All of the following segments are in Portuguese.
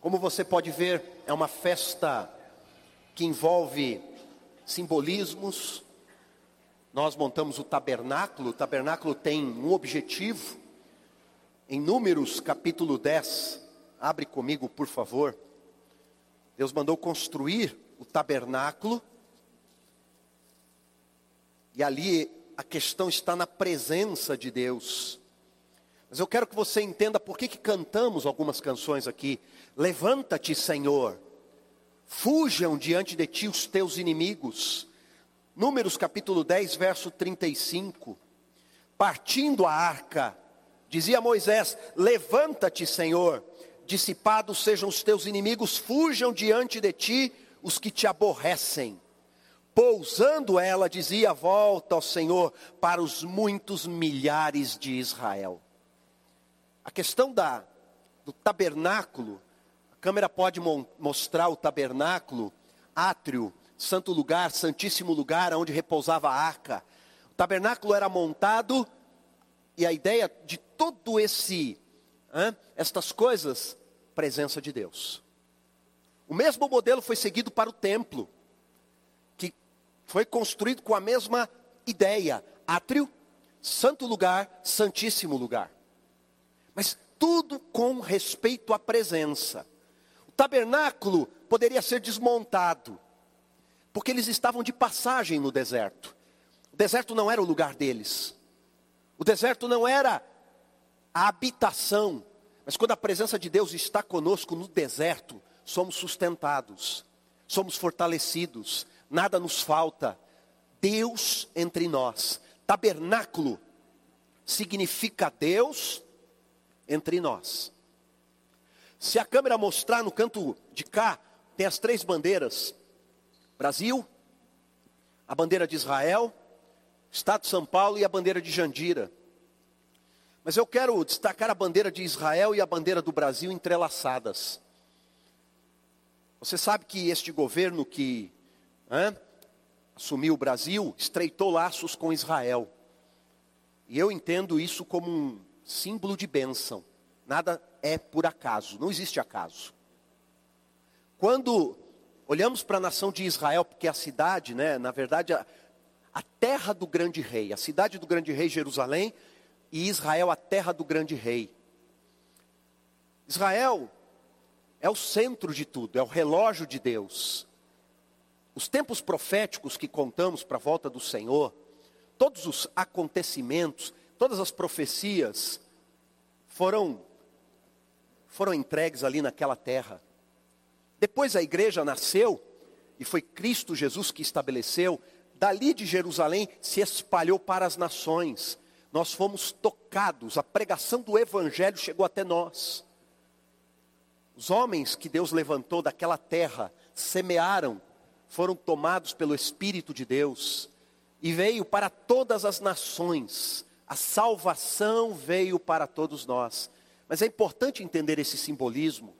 Como você pode ver, é uma festa que envolve simbolismos. Nós montamos o tabernáculo, o tabernáculo tem um objetivo. Em Números capítulo 10, abre comigo, por favor. Deus mandou construir o tabernáculo. E ali a questão está na presença de Deus. Mas eu quero que você entenda por que, que cantamos algumas canções aqui. Levanta-te, Senhor, fujam diante de ti os teus inimigos. Números capítulo 10, verso 35. Partindo a arca, dizia Moisés: Levanta-te, Senhor, dissipados sejam os teus inimigos, fujam diante de ti os que te aborrecem. Pousando ela, dizia: Volta Senhor para os muitos milhares de Israel. A questão da, do tabernáculo, a câmera pode mo mostrar o tabernáculo, átrio, santo lugar, santíssimo lugar onde repousava a arca. O tabernáculo era montado e a ideia de todo esse, hein, estas coisas presença de Deus. O mesmo modelo foi seguido para o templo, que foi construído com a mesma ideia: átrio, santo lugar, santíssimo lugar. Mas tudo com respeito à presença. O tabernáculo poderia ser desmontado, porque eles estavam de passagem no deserto. O deserto não era o lugar deles. O deserto não era a habitação mas quando a presença de Deus está conosco no deserto, somos sustentados, somos fortalecidos, nada nos falta. Deus entre nós. Tabernáculo significa Deus entre nós. Se a câmera mostrar no canto de cá, tem as três bandeiras: Brasil, a bandeira de Israel, Estado de São Paulo e a bandeira de Jandira. Mas eu quero destacar a bandeira de Israel e a bandeira do Brasil entrelaçadas. Você sabe que este governo que assumiu o Brasil estreitou laços com Israel. E eu entendo isso como um símbolo de bênção. Nada é por acaso, não existe acaso. Quando olhamos para a nação de Israel, porque a cidade, né, na verdade, a, a terra do grande rei, a cidade do grande rei Jerusalém, e Israel a terra do grande rei. Israel é o centro de tudo, é o relógio de Deus. Os tempos proféticos que contamos para a volta do Senhor, todos os acontecimentos, todas as profecias foram foram entregues ali naquela terra. Depois a igreja nasceu e foi Cristo Jesus que estabeleceu, dali de Jerusalém se espalhou para as nações nós fomos tocados, a pregação do Evangelho chegou até nós. Os homens que Deus levantou daquela terra semearam, foram tomados pelo Espírito de Deus e veio para todas as nações. A salvação veio para todos nós. Mas é importante entender esse simbolismo.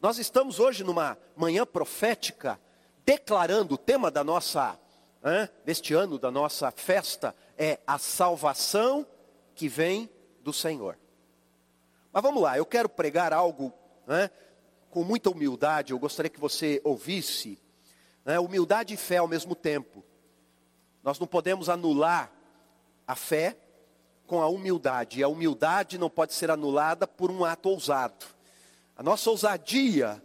Nós estamos hoje numa manhã profética, declarando o tema da nossa, hein, deste ano, da nossa festa, é a salvação que vem do Senhor. Mas vamos lá, eu quero pregar algo né, com muita humildade, eu gostaria que você ouvisse. Né, humildade e fé ao mesmo tempo. Nós não podemos anular a fé com a humildade, e a humildade não pode ser anulada por um ato ousado. A nossa ousadia,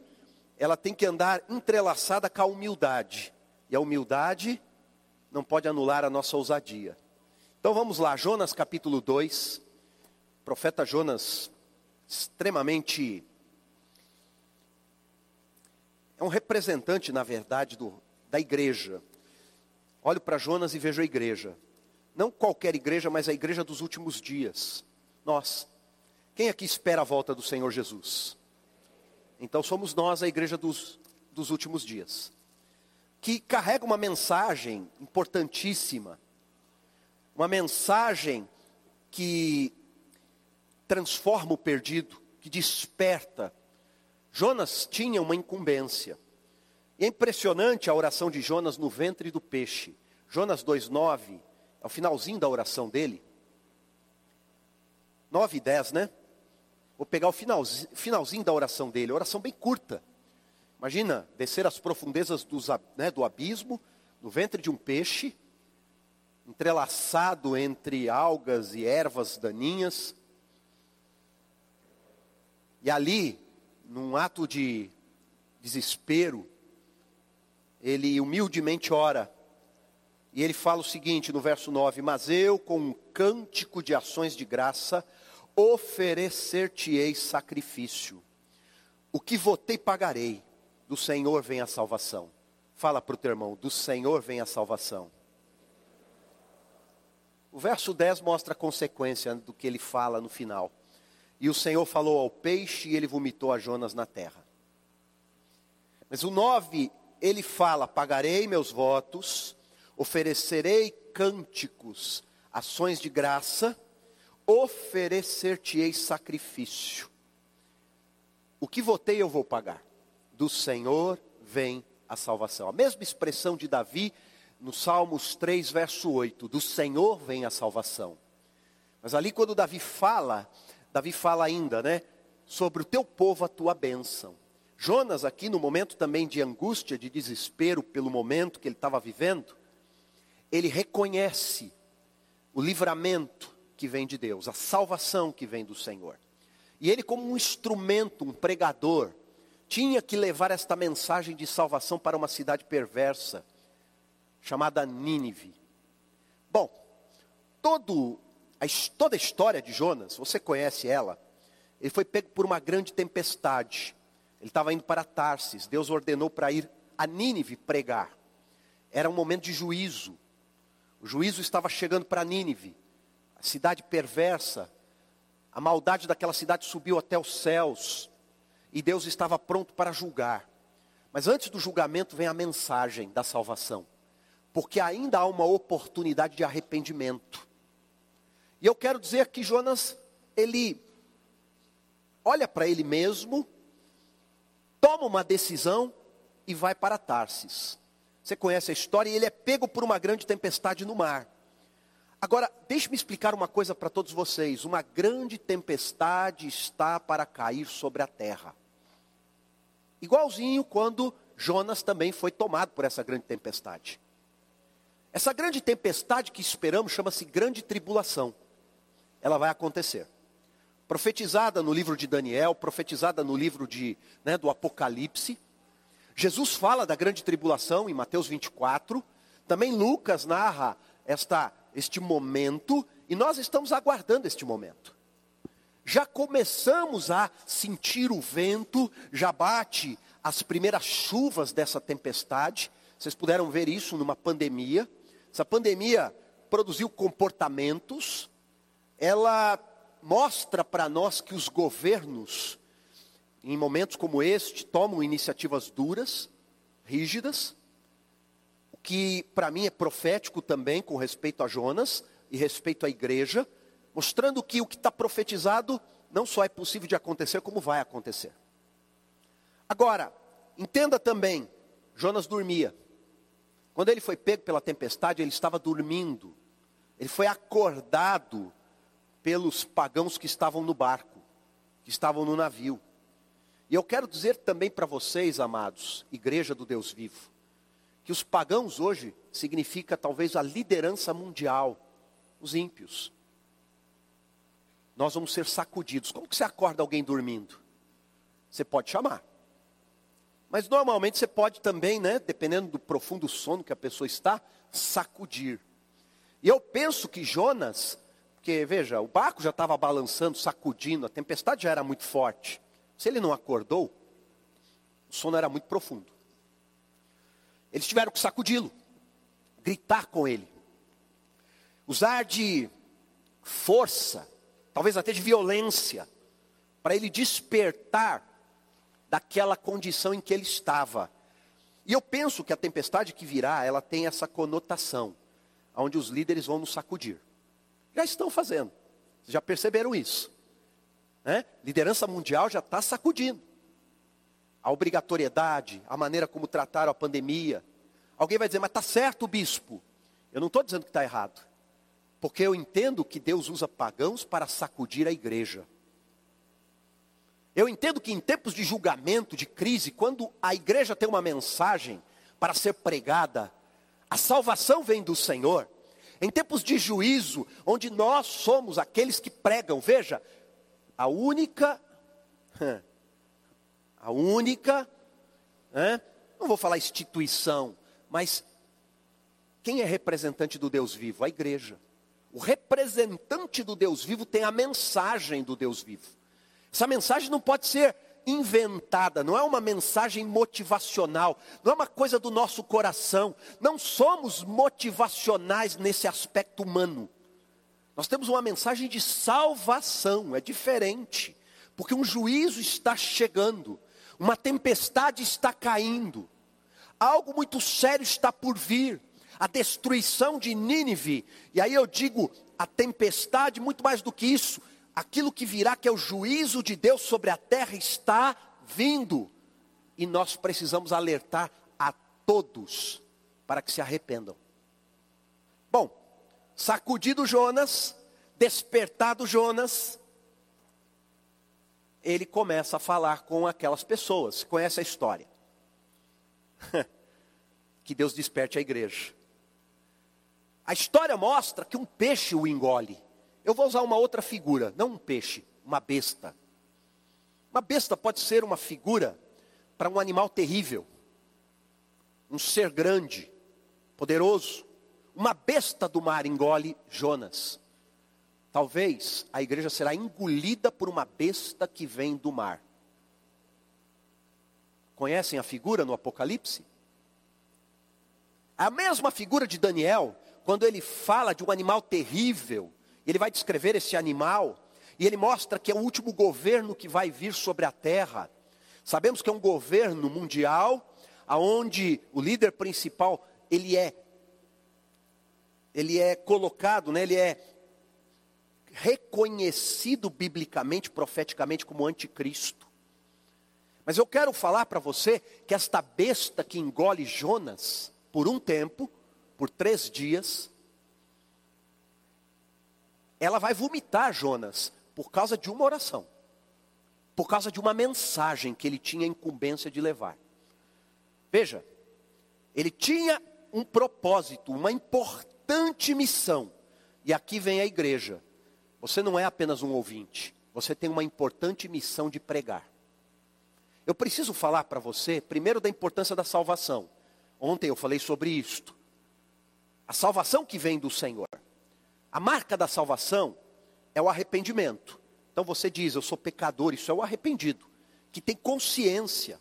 ela tem que andar entrelaçada com a humildade, e a humildade não pode anular a nossa ousadia. Então vamos lá, Jonas capítulo 2. Profeta Jonas, extremamente. É um representante, na verdade, do, da igreja. Olho para Jonas e vejo a igreja. Não qualquer igreja, mas a igreja dos últimos dias. Nós. Quem aqui espera a volta do Senhor Jesus? Então somos nós, a igreja dos, dos últimos dias. Que carrega uma mensagem importantíssima uma mensagem que transforma o perdido, que desperta. Jonas tinha uma incumbência. E é impressionante a oração de Jonas no ventre do peixe. Jonas 2,9, ao finalzinho da oração dele. 9 e 10, né? Vou pegar o finalzinho, finalzinho da oração dele, oração bem curta. Imagina descer as profundezas dos, né, do abismo, no ventre de um peixe, entrelaçado entre algas e ervas daninhas. E ali, num ato de desespero, ele humildemente ora. E ele fala o seguinte no verso 9: Mas eu, com um cântico de ações de graça, oferecer-te-ei sacrifício. O que votei pagarei, do Senhor vem a salvação. Fala para o teu irmão, do Senhor vem a salvação. O verso 10 mostra a consequência do que ele fala no final. E o Senhor falou ao peixe e ele vomitou a Jonas na terra. Mas o 9, ele fala: Pagarei meus votos, oferecerei cânticos, ações de graça, oferecer-te-ei sacrifício. O que votei eu vou pagar. Do Senhor vem a salvação. A mesma expressão de Davi no Salmos 3, verso 8: Do Senhor vem a salvação. Mas ali, quando Davi fala, Davi fala ainda, né? Sobre o teu povo a tua bênção. Jonas, aqui no momento também de angústia, de desespero pelo momento que ele estava vivendo, ele reconhece o livramento que vem de Deus, a salvação que vem do Senhor. E ele, como um instrumento, um pregador, tinha que levar esta mensagem de salvação para uma cidade perversa, chamada Nínive. Bom, todo, a, toda a história de Jonas, você conhece ela, ele foi pego por uma grande tempestade. Ele estava indo para Tarsis, Deus ordenou para ir a Nínive pregar. Era um momento de juízo. O juízo estava chegando para Nínive, a cidade perversa. A maldade daquela cidade subiu até os céus e Deus estava pronto para julgar. Mas antes do julgamento vem a mensagem da salvação porque ainda há uma oportunidade de arrependimento. E eu quero dizer que Jonas, ele olha para ele mesmo, toma uma decisão e vai para Tarsis. Você conhece a história, e ele é pego por uma grande tempestade no mar. Agora, deixe-me explicar uma coisa para todos vocês: uma grande tempestade está para cair sobre a terra. Igualzinho quando Jonas também foi tomado por essa grande tempestade. Essa grande tempestade que esperamos chama-se grande tribulação. Ela vai acontecer. Profetizada no livro de Daniel, profetizada no livro de, né, do Apocalipse. Jesus fala da grande tribulação em Mateus 24. Também Lucas narra esta, este momento e nós estamos aguardando este momento. Já começamos a sentir o vento, já bate as primeiras chuvas dessa tempestade. Vocês puderam ver isso numa pandemia. Essa pandemia produziu comportamentos, ela mostra para nós que os governos, em momentos como este, tomam iniciativas duras, rígidas, o que para mim é profético também com respeito a Jonas e respeito à igreja, mostrando que o que está profetizado não só é possível de acontecer, como vai acontecer. Agora, entenda também, Jonas dormia. Quando ele foi pego pela tempestade, ele estava dormindo. Ele foi acordado pelos pagãos que estavam no barco, que estavam no navio. E eu quero dizer também para vocês, amados, igreja do Deus vivo, que os pagãos hoje significa talvez a liderança mundial, os ímpios. Nós vamos ser sacudidos. Como que você acorda alguém dormindo? Você pode chamar. Mas normalmente você pode também, né, dependendo do profundo sono que a pessoa está, sacudir. E eu penso que Jonas, porque veja, o barco já estava balançando, sacudindo, a tempestade já era muito forte. Se ele não acordou, o sono era muito profundo. Eles tiveram que sacudi-lo, gritar com ele, usar de força, talvez até de violência, para ele despertar daquela condição em que ele estava. E eu penso que a tempestade que virá, ela tem essa conotação, onde os líderes vão nos sacudir. Já estão fazendo, já perceberam isso. Né? Liderança mundial já está sacudindo. A obrigatoriedade, a maneira como trataram a pandemia. Alguém vai dizer, mas está certo, bispo. Eu não estou dizendo que está errado. Porque eu entendo que Deus usa pagãos para sacudir a igreja. Eu entendo que em tempos de julgamento, de crise, quando a igreja tem uma mensagem para ser pregada, a salvação vem do Senhor. Em tempos de juízo, onde nós somos aqueles que pregam, veja, a única, a única, não vou falar instituição, mas quem é representante do Deus vivo? A igreja. O representante do Deus vivo tem a mensagem do Deus vivo. Essa mensagem não pode ser inventada, não é uma mensagem motivacional, não é uma coisa do nosso coração. Não somos motivacionais nesse aspecto humano. Nós temos uma mensagem de salvação, é diferente, porque um juízo está chegando, uma tempestade está caindo, algo muito sério está por vir, a destruição de Nínive, e aí eu digo a tempestade, muito mais do que isso, aquilo que virá, que é o juízo de Deus sobre a terra, está vindo. E nós precisamos alertar a todos para que se arrependam. Bom, sacudido Jonas, despertado Jonas, ele começa a falar com aquelas pessoas. Conhece a história? que Deus desperte a igreja. A história mostra que um peixe o engole. Eu vou usar uma outra figura, não um peixe, uma besta. Uma besta pode ser uma figura para um animal terrível, um ser grande, poderoso. Uma besta do mar engole Jonas. Talvez a igreja será engolida por uma besta que vem do mar. Conhecem a figura no Apocalipse? A mesma figura de Daniel, quando ele fala de um animal terrível, ele vai descrever esse animal, e ele mostra que é o último governo que vai vir sobre a terra. Sabemos que é um governo mundial, aonde o líder principal, ele é ele é colocado, né, ele é reconhecido biblicamente, profeticamente como anticristo. Mas eu quero falar para você que esta besta que engole Jonas, por um tempo, por três dias, ela vai vomitar Jonas por causa de uma oração, por causa de uma mensagem que ele tinha incumbência de levar. Veja, ele tinha um propósito, uma importante missão, e aqui vem a igreja. Você não é apenas um ouvinte, você tem uma importante missão de pregar. Eu preciso falar para você, primeiro, da importância da salvação. Ontem eu falei sobre isto. A salvação que vem do Senhor. A marca da salvação é o arrependimento. Então você diz, eu sou pecador, isso é o arrependido, que tem consciência,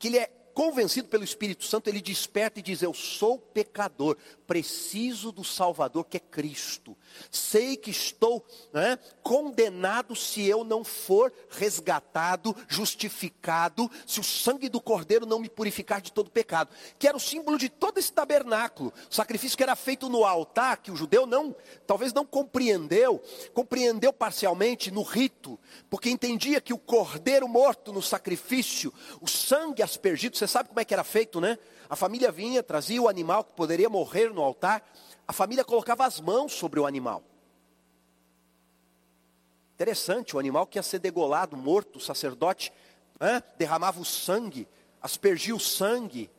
que ele é convencido pelo Espírito Santo, ele desperta e diz: Eu sou pecador, preciso do Salvador que é Cristo. Sei que estou né, condenado se eu não for resgatado, justificado, se o sangue do Cordeiro não me purificar de todo pecado. Que era o símbolo de todo esse tabernáculo. O sacrifício que era feito no altar, que o judeu não, talvez não compreendeu, compreendeu parcialmente no rito, porque entendia que o cordeiro morto no sacrifício, o sangue aspergido, você sabe como é que era feito, né? A família vinha, trazia o animal que poderia morrer no altar, a família colocava as mãos sobre o animal. Interessante, o animal que ia ser degolado, morto, o sacerdote hein, derramava o sangue, aspergia o sangue,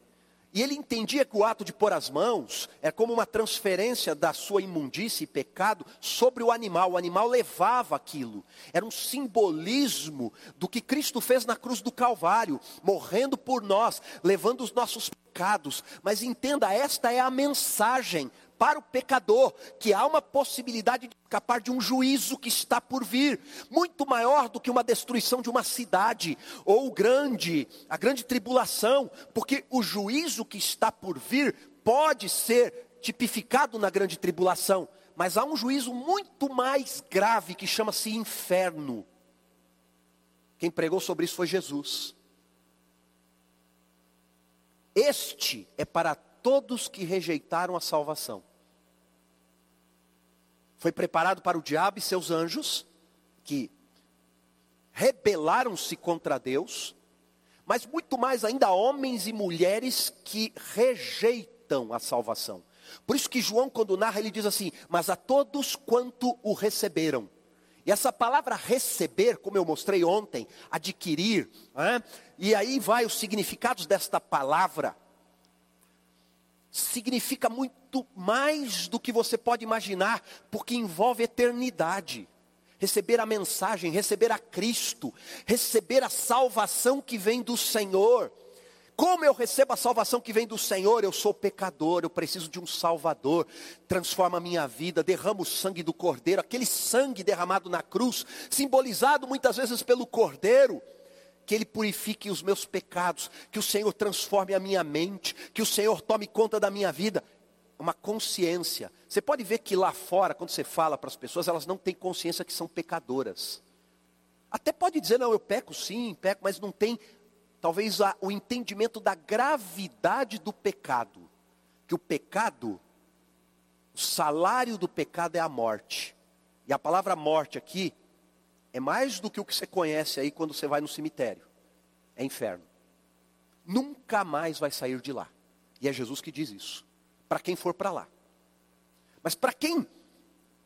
e ele entendia que o ato de pôr as mãos é como uma transferência da sua imundície e pecado sobre o animal. O animal levava aquilo. Era um simbolismo do que Cristo fez na cruz do Calvário, morrendo por nós, levando os nossos pecados. Mas entenda, esta é a mensagem para o pecador, que há uma possibilidade de escapar de um juízo que está por vir, muito maior do que uma destruição de uma cidade, ou grande, a grande tribulação, porque o juízo que está por vir pode ser tipificado na grande tribulação, mas há um juízo muito mais grave que chama-se inferno. Quem pregou sobre isso foi Jesus. Este é para todos que rejeitaram a salvação. Foi preparado para o diabo e seus anjos, que rebelaram-se contra Deus, mas muito mais ainda homens e mulheres que rejeitam a salvação. Por isso que João, quando narra, ele diz assim: Mas a todos quanto o receberam. E essa palavra receber, como eu mostrei ontem, adquirir, né? e aí vai os significados desta palavra. Significa muito mais do que você pode imaginar, porque envolve eternidade. Receber a mensagem, receber a Cristo, receber a salvação que vem do Senhor. Como eu recebo a salvação que vem do Senhor? Eu sou pecador, eu preciso de um Salvador. Transforma a minha vida, derrama o sangue do Cordeiro, aquele sangue derramado na cruz, simbolizado muitas vezes pelo Cordeiro. Que Ele purifique os meus pecados, que o Senhor transforme a minha mente, que o Senhor tome conta da minha vida. Uma consciência. Você pode ver que lá fora, quando você fala para as pessoas, elas não têm consciência que são pecadoras. Até pode dizer, não, eu peco sim, peco, mas não tem talvez a, o entendimento da gravidade do pecado. Que o pecado, o salário do pecado é a morte. E a palavra morte aqui é mais do que o que você conhece aí quando você vai no cemitério. É inferno. Nunca mais vai sair de lá. E é Jesus que diz isso. Para quem for para lá. Mas para quem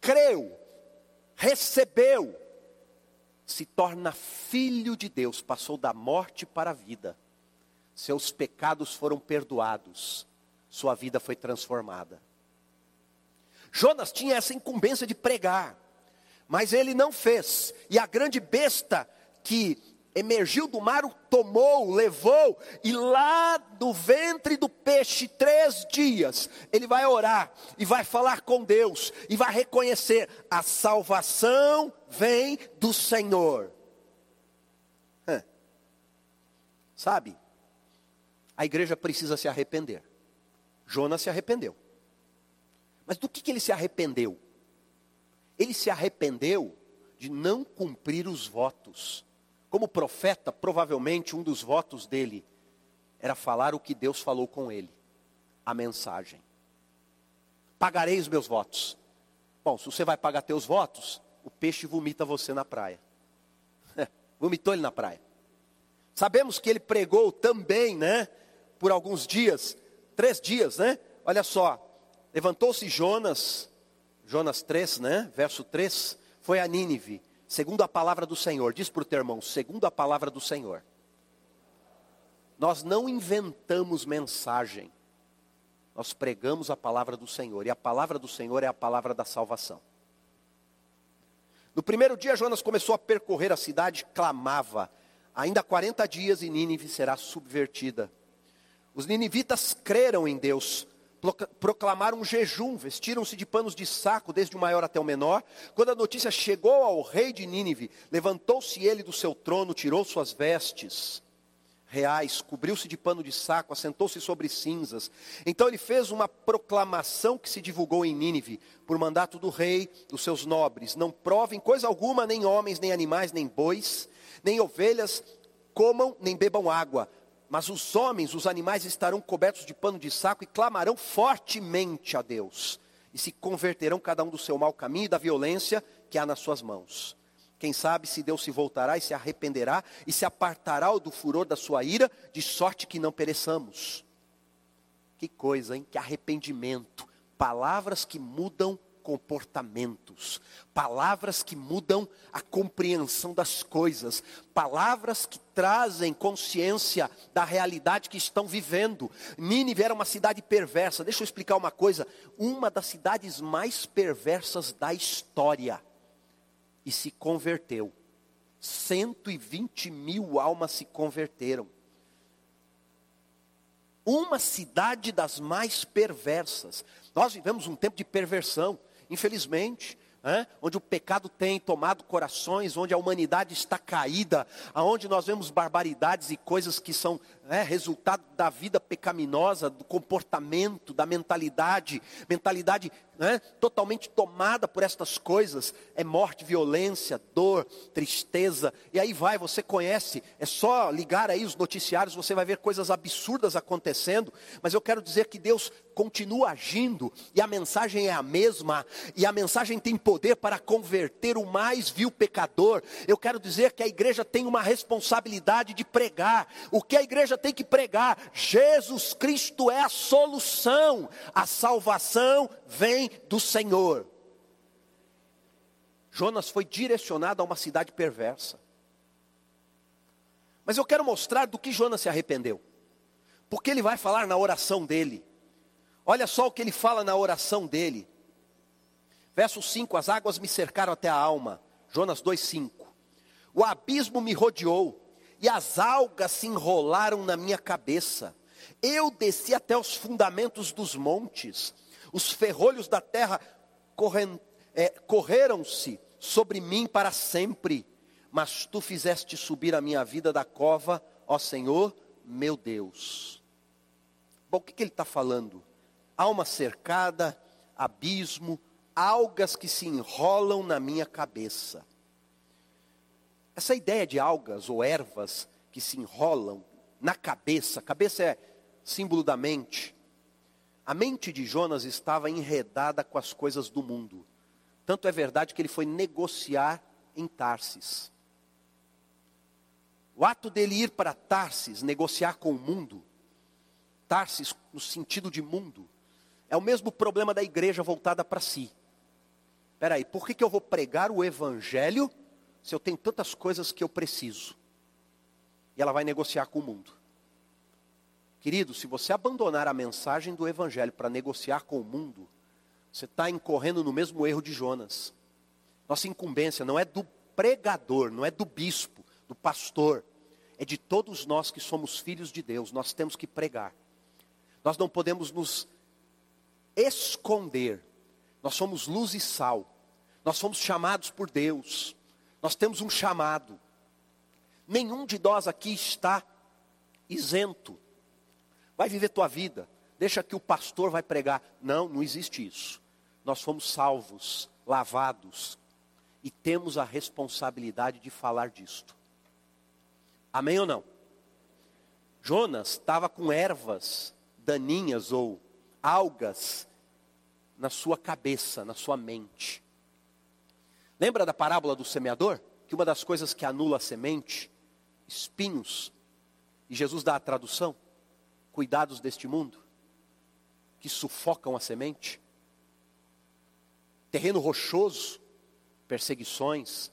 creu, recebeu, se torna filho de Deus, passou da morte para a vida. Seus pecados foram perdoados, sua vida foi transformada. Jonas tinha essa incumbência de pregar, mas ele não fez. E a grande besta que emergiu do mar, o tomou, levou, e lá do ventre do peixe, três dias, ele vai orar e vai falar com Deus, e vai reconhecer: a salvação vem do Senhor. Sabe, a igreja precisa se arrepender. Jonas se arrependeu. Mas do que, que ele se arrependeu? Ele se arrependeu de não cumprir os votos como profeta, provavelmente um dos votos dele era falar o que Deus falou com ele, a mensagem. Pagarei os meus votos. Bom, se você vai pagar teus votos, o peixe vomita você na praia. Vomitou ele na praia. Sabemos que ele pregou também, né? Por alguns dias, três dias, né? Olha só, levantou-se Jonas, Jonas 3, né? Verso 3, foi a Nínive segundo a palavra do Senhor. Diz para o teu irmão, segundo a palavra do Senhor. Nós não inventamos mensagem, nós pregamos a palavra do Senhor, e a palavra do Senhor é a palavra da salvação. No primeiro dia, Jonas começou a percorrer a cidade, clamava: ainda 40 dias e Nínive será subvertida. Os ninivitas creram em Deus, proclamaram um jejum, vestiram-se de panos de saco, desde o maior até o menor. Quando a notícia chegou ao rei de Nínive, levantou-se ele do seu trono, tirou suas vestes reais, cobriu-se de pano de saco, assentou-se sobre cinzas. Então ele fez uma proclamação que se divulgou em Nínive, por mandato do rei, dos seus nobres: Não provem coisa alguma, nem homens, nem animais, nem bois, nem ovelhas, comam nem bebam água mas os homens, os animais estarão cobertos de pano de saco e clamarão fortemente a Deus. E se converterão cada um do seu mau caminho e da violência que há nas suas mãos. Quem sabe se Deus se voltará e se arrependerá e se apartará do furor da sua ira, de sorte que não pereçamos. Que coisa, hein? Que arrependimento. Palavras que mudam comportamentos, palavras que mudam a compreensão das coisas, palavras que trazem consciência da realidade que estão vivendo. Nínive era uma cidade perversa. Deixa eu explicar uma coisa: uma das cidades mais perversas da história. E se converteu. 120 mil almas se converteram. Uma cidade das mais perversas. Nós vivemos um tempo de perversão infelizmente, é? onde o pecado tem tomado corações, onde a humanidade está caída, aonde nós vemos barbaridades e coisas que são é, resultado da vida pecaminosa, do comportamento, da mentalidade, mentalidade né, totalmente tomada por estas coisas, é morte, violência, dor, tristeza, e aí vai, você conhece, é só ligar aí os noticiários, você vai ver coisas absurdas acontecendo, mas eu quero dizer que Deus continua agindo, e a mensagem é a mesma, e a mensagem tem poder para converter o mais vil pecador. Eu quero dizer que a igreja tem uma responsabilidade de pregar. O que a igreja tem que pregar: Jesus Cristo é a solução, a salvação vem do Senhor. Jonas foi direcionado a uma cidade perversa. Mas eu quero mostrar do que Jonas se arrependeu. Porque ele vai falar na oração dele. Olha só o que ele fala na oração dele. Verso 5: As águas me cercaram até a alma. Jonas 2,5. O abismo me rodeou, e as algas se enrolaram na minha cabeça. Eu desci até os fundamentos dos montes, os ferrolhos da terra é, correram-se sobre mim para sempre, mas tu fizeste subir a minha vida da cova, ó Senhor, meu Deus. Bom, o que, que ele está falando? Alma cercada, abismo, algas que se enrolam na minha cabeça. Essa ideia de algas ou ervas que se enrolam na cabeça, cabeça é símbolo da mente. A mente de Jonas estava enredada com as coisas do mundo. Tanto é verdade que ele foi negociar em Tarsis. O ato dele ir para Tarsis, negociar com o mundo, Tarsis no sentido de mundo, é o mesmo problema da igreja voltada para si. Espera aí, por que, que eu vou pregar o evangelho se eu tenho tantas coisas que eu preciso? E ela vai negociar com o mundo. Querido, se você abandonar a mensagem do Evangelho para negociar com o mundo, você está incorrendo no mesmo erro de Jonas. Nossa incumbência não é do pregador, não é do bispo, do pastor, é de todos nós que somos filhos de Deus, nós temos que pregar. Nós não podemos nos esconder, nós somos luz e sal, nós somos chamados por Deus, nós temos um chamado. Nenhum de nós aqui está isento vai viver tua vida, deixa que o pastor vai pregar. Não, não existe isso. Nós fomos salvos, lavados, e temos a responsabilidade de falar disto. Amém ou não? Jonas estava com ervas daninhas ou algas na sua cabeça, na sua mente. Lembra da parábola do semeador? Que uma das coisas que anula a semente, espinhos, e Jesus dá a tradução cuidados deste mundo que sufocam a semente, terreno rochoso, perseguições.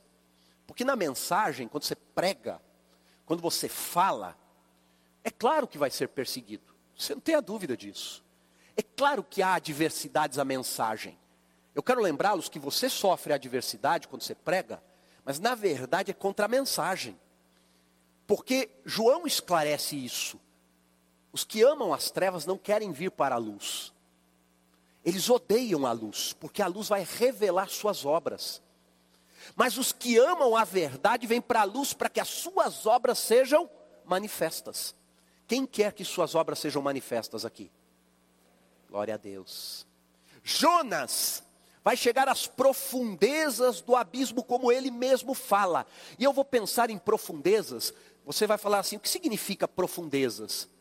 Porque na mensagem, quando você prega, quando você fala, é claro que vai ser perseguido. Você não tem a dúvida disso. É claro que há adversidades à mensagem. Eu quero lembrá-los que você sofre adversidade quando você prega, mas na verdade é contra a mensagem. Porque João esclarece isso. Os que amam as trevas não querem vir para a luz. Eles odeiam a luz, porque a luz vai revelar suas obras. Mas os que amam a verdade vêm para a luz para que as suas obras sejam manifestas. Quem quer que suas obras sejam manifestas aqui? Glória a Deus. Jonas vai chegar às profundezas do abismo, como ele mesmo fala. E eu vou pensar em profundezas. Você vai falar assim: o que significa profundezas?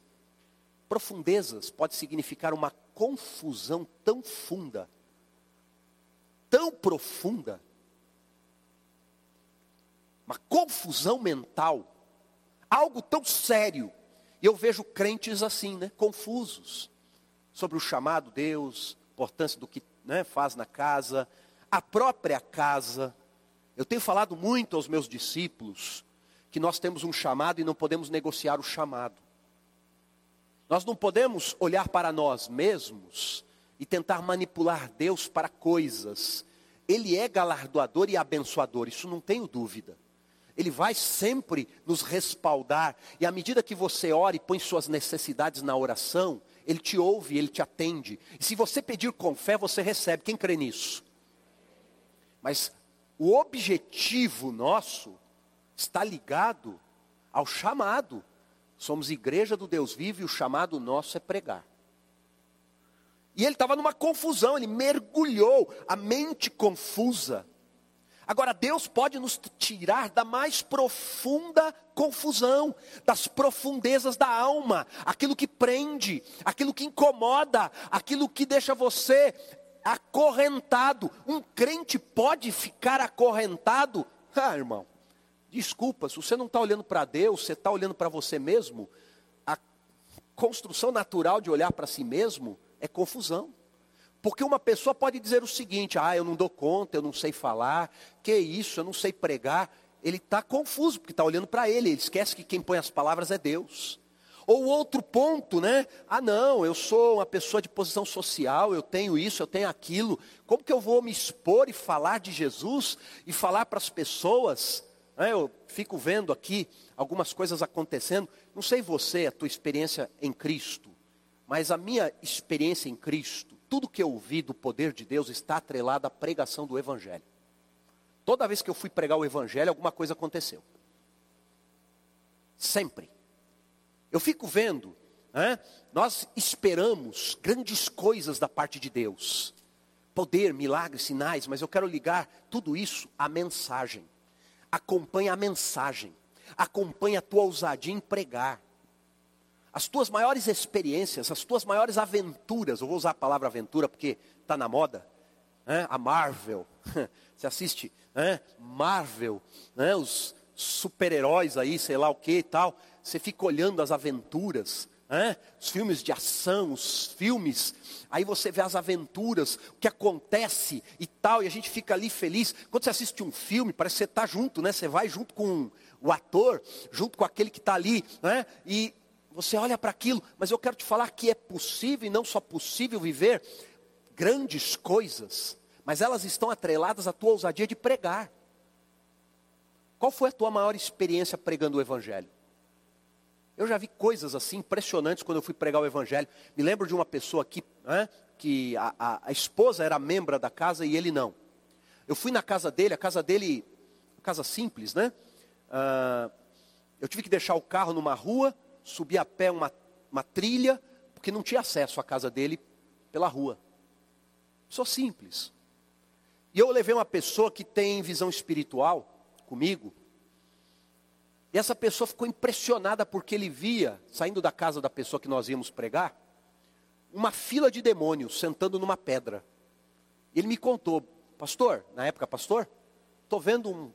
Profundezas pode significar uma confusão tão funda, tão profunda, uma confusão mental, algo tão sério. E eu vejo crentes assim, né, confusos sobre o chamado Deus, importância do que né, faz na casa, a própria casa. Eu tenho falado muito aos meus discípulos que nós temos um chamado e não podemos negociar o chamado. Nós não podemos olhar para nós mesmos e tentar manipular Deus para coisas. Ele é galardoador e abençoador, isso não tenho dúvida. Ele vai sempre nos respaldar, e à medida que você ora e põe suas necessidades na oração, Ele te ouve, Ele te atende. E se você pedir com fé, você recebe. Quem crê nisso? Mas o objetivo nosso está ligado ao chamado. Somos igreja do Deus vivo e o chamado nosso é pregar. E ele estava numa confusão, ele mergulhou, a mente confusa. Agora, Deus pode nos tirar da mais profunda confusão, das profundezas da alma, aquilo que prende, aquilo que incomoda, aquilo que deixa você acorrentado. Um crente pode ficar acorrentado? Ah, irmão, Desculpa, se você não está olhando para Deus, você está olhando para você mesmo, a construção natural de olhar para si mesmo é confusão. Porque uma pessoa pode dizer o seguinte: ah, eu não dou conta, eu não sei falar, que isso, eu não sei pregar. Ele está confuso, porque está olhando para ele, ele esquece que quem põe as palavras é Deus. Ou outro ponto, né? Ah, não, eu sou uma pessoa de posição social, eu tenho isso, eu tenho aquilo. Como que eu vou me expor e falar de Jesus e falar para as pessoas? Né? Eu fico vendo aqui algumas coisas acontecendo. Não sei você, a tua experiência em Cristo, mas a minha experiência em Cristo, tudo que eu ouvi do poder de Deus está atrelado à pregação do Evangelho. Toda vez que eu fui pregar o Evangelho, alguma coisa aconteceu. Sempre. Eu fico vendo, né? nós esperamos grandes coisas da parte de Deus. Poder, milagres, sinais, mas eu quero ligar tudo isso à mensagem. Acompanha a mensagem. Acompanha a tua ousadia em pregar. As tuas maiores experiências, as tuas maiores aventuras, eu vou usar a palavra aventura porque está na moda, né? a Marvel, você assiste né? Marvel, né? os super-heróis aí, sei lá o que e tal você fica olhando as aventuras, né? os filmes de ação, os filmes, aí você vê as aventuras, o que acontece e tal, e a gente fica ali feliz. Quando você assiste um filme, parece que você está junto, né? Você vai junto com o ator, junto com aquele que está ali, né? E você olha para aquilo, mas eu quero te falar que é possível e não só possível viver grandes coisas, mas elas estão atreladas à tua ousadia de pregar. Qual foi a tua maior experiência pregando o Evangelho? Eu já vi coisas assim impressionantes quando eu fui pregar o Evangelho. Me lembro de uma pessoa aqui, né, que a, a, a, esposa era membro da casa e ele não. Eu fui na casa dele, a casa dele, casa simples, né? Eu tive que deixar o carro numa rua, subir a pé uma, uma trilha, porque não tinha acesso à casa dele pela rua. Sou simples. E eu levei uma pessoa que tem visão espiritual comigo, e essa pessoa ficou impressionada porque ele via, saindo da casa da pessoa que nós íamos pregar, uma fila de demônios sentando numa pedra. Ele me contou, pastor, na época, pastor, estou vendo um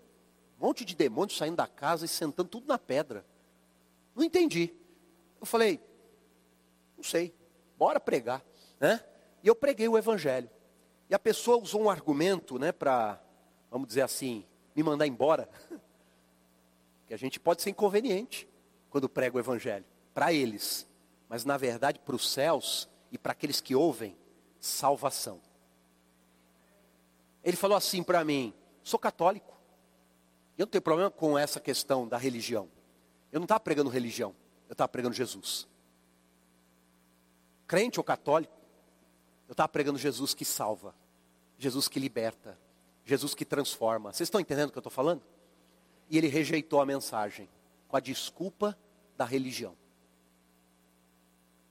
monte de demônios saindo da casa e sentando tudo na pedra. Não entendi. Eu falei, não sei, bora pregar. Né? E eu preguei o evangelho. E a pessoa usou um argumento né, para, vamos dizer assim, me mandar embora. que a gente pode ser inconveniente quando prega o evangelho para eles, mas na verdade para os céus e para aqueles que ouvem, salvação. Ele falou assim para mim: sou católico. Eu não tenho problema com essa questão da religião. Eu não estava pregando religião, eu estava pregando Jesus. Crente ou católico, eu estava pregando Jesus que salva, Jesus que liberta, Jesus que transforma. Vocês estão entendendo o que eu estou falando? E ele rejeitou a mensagem com a desculpa da religião.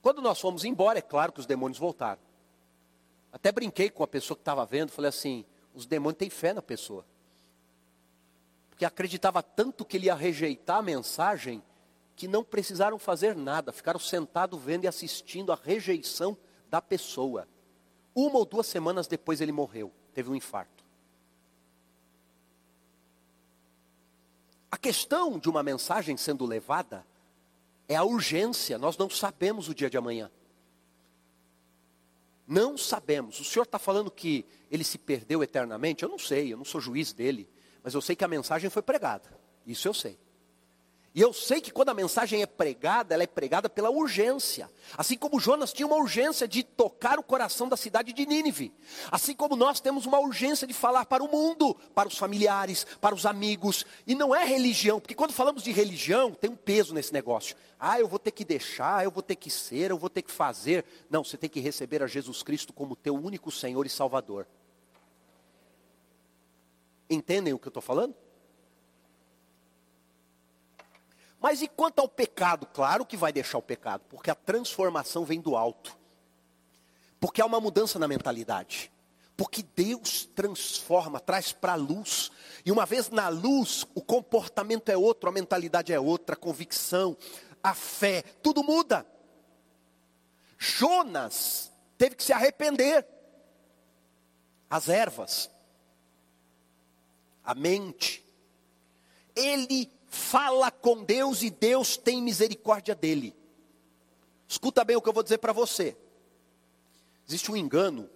Quando nós fomos embora, é claro que os demônios voltaram. Até brinquei com a pessoa que estava vendo, falei assim: os demônios têm fé na pessoa. Porque acreditava tanto que ele ia rejeitar a mensagem, que não precisaram fazer nada, ficaram sentados vendo e assistindo a rejeição da pessoa. Uma ou duas semanas depois ele morreu, teve um infarto. A questão de uma mensagem sendo levada é a urgência, nós não sabemos o dia de amanhã. Não sabemos. O senhor está falando que ele se perdeu eternamente? Eu não sei, eu não sou juiz dele, mas eu sei que a mensagem foi pregada. Isso eu sei. E eu sei que quando a mensagem é pregada, ela é pregada pela urgência. Assim como Jonas tinha uma urgência de tocar o coração da cidade de Nínive. Assim como nós temos uma urgência de falar para o mundo, para os familiares, para os amigos. E não é religião, porque quando falamos de religião, tem um peso nesse negócio. Ah, eu vou ter que deixar, eu vou ter que ser, eu vou ter que fazer. Não, você tem que receber a Jesus Cristo como teu único Senhor e Salvador. Entendem o que eu estou falando? Mas e quanto ao pecado? Claro que vai deixar o pecado, porque a transformação vem do alto. Porque há uma mudança na mentalidade. Porque Deus transforma, traz para a luz. E uma vez na luz, o comportamento é outro, a mentalidade é outra, a convicção, a fé, tudo muda. Jonas teve que se arrepender. As ervas, a mente. Ele fala com Deus e Deus tem misericórdia dele. Escuta bem o que eu vou dizer para você. Existe um engano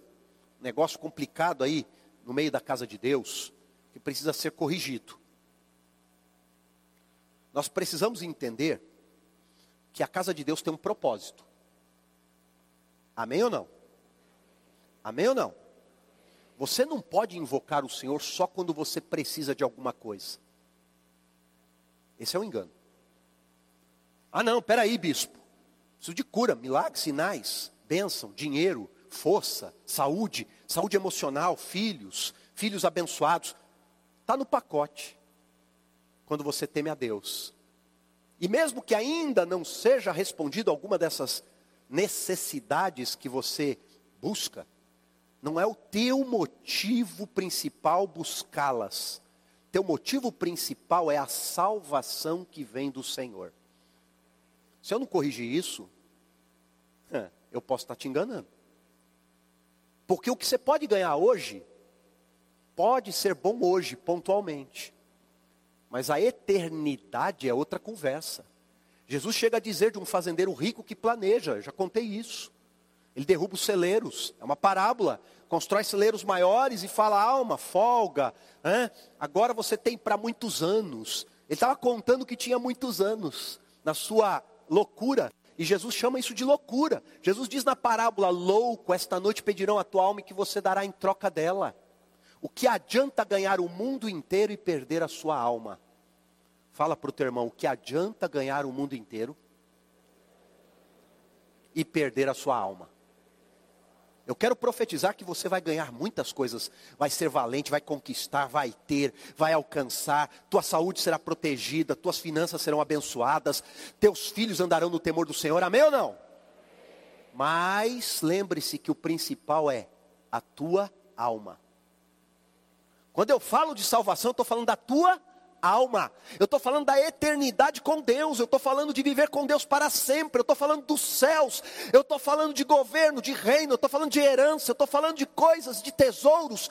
negócio complicado aí no meio da casa de Deus que precisa ser corrigido. Nós precisamos entender que a casa de Deus tem um propósito. Amém ou não? Amém ou não? Você não pode invocar o Senhor só quando você precisa de alguma coisa. Esse é um engano. Ah, não, peraí, bispo. Preciso de cura, milagres, sinais, bênção, dinheiro, força, saúde, saúde emocional, filhos, filhos abençoados. Está no pacote. Quando você teme a Deus. E mesmo que ainda não seja respondido alguma dessas necessidades que você busca, não é o teu motivo principal buscá-las. Teu motivo principal é a salvação que vem do Senhor. Se eu não corrigir isso, eu posso estar te enganando. Porque o que você pode ganhar hoje, pode ser bom hoje, pontualmente. Mas a eternidade é outra conversa. Jesus chega a dizer de um fazendeiro rico que planeja, já contei isso. Ele derruba os celeiros, é uma parábola. Constrói celeiros maiores e fala, alma, folga. Hein? Agora você tem para muitos anos. Ele estava contando que tinha muitos anos, na sua loucura. E Jesus chama isso de loucura. Jesus diz na parábola: Louco, esta noite pedirão a tua alma que você dará em troca dela. O que adianta ganhar o mundo inteiro e perder a sua alma? Fala para o teu irmão: o que adianta ganhar o mundo inteiro e perder a sua alma? Eu quero profetizar que você vai ganhar muitas coisas, vai ser valente, vai conquistar, vai ter, vai alcançar, tua saúde será protegida, tuas finanças serão abençoadas, teus filhos andarão no temor do Senhor, amém ou não? Mas lembre-se que o principal é a tua alma. Quando eu falo de salvação, estou falando da tua alma. Eu estou falando da eternidade com Deus. Eu estou falando de viver com Deus para sempre. Eu estou falando dos céus. Eu estou falando de governo, de reino. Eu estou falando de herança. Eu estou falando de coisas, de tesouros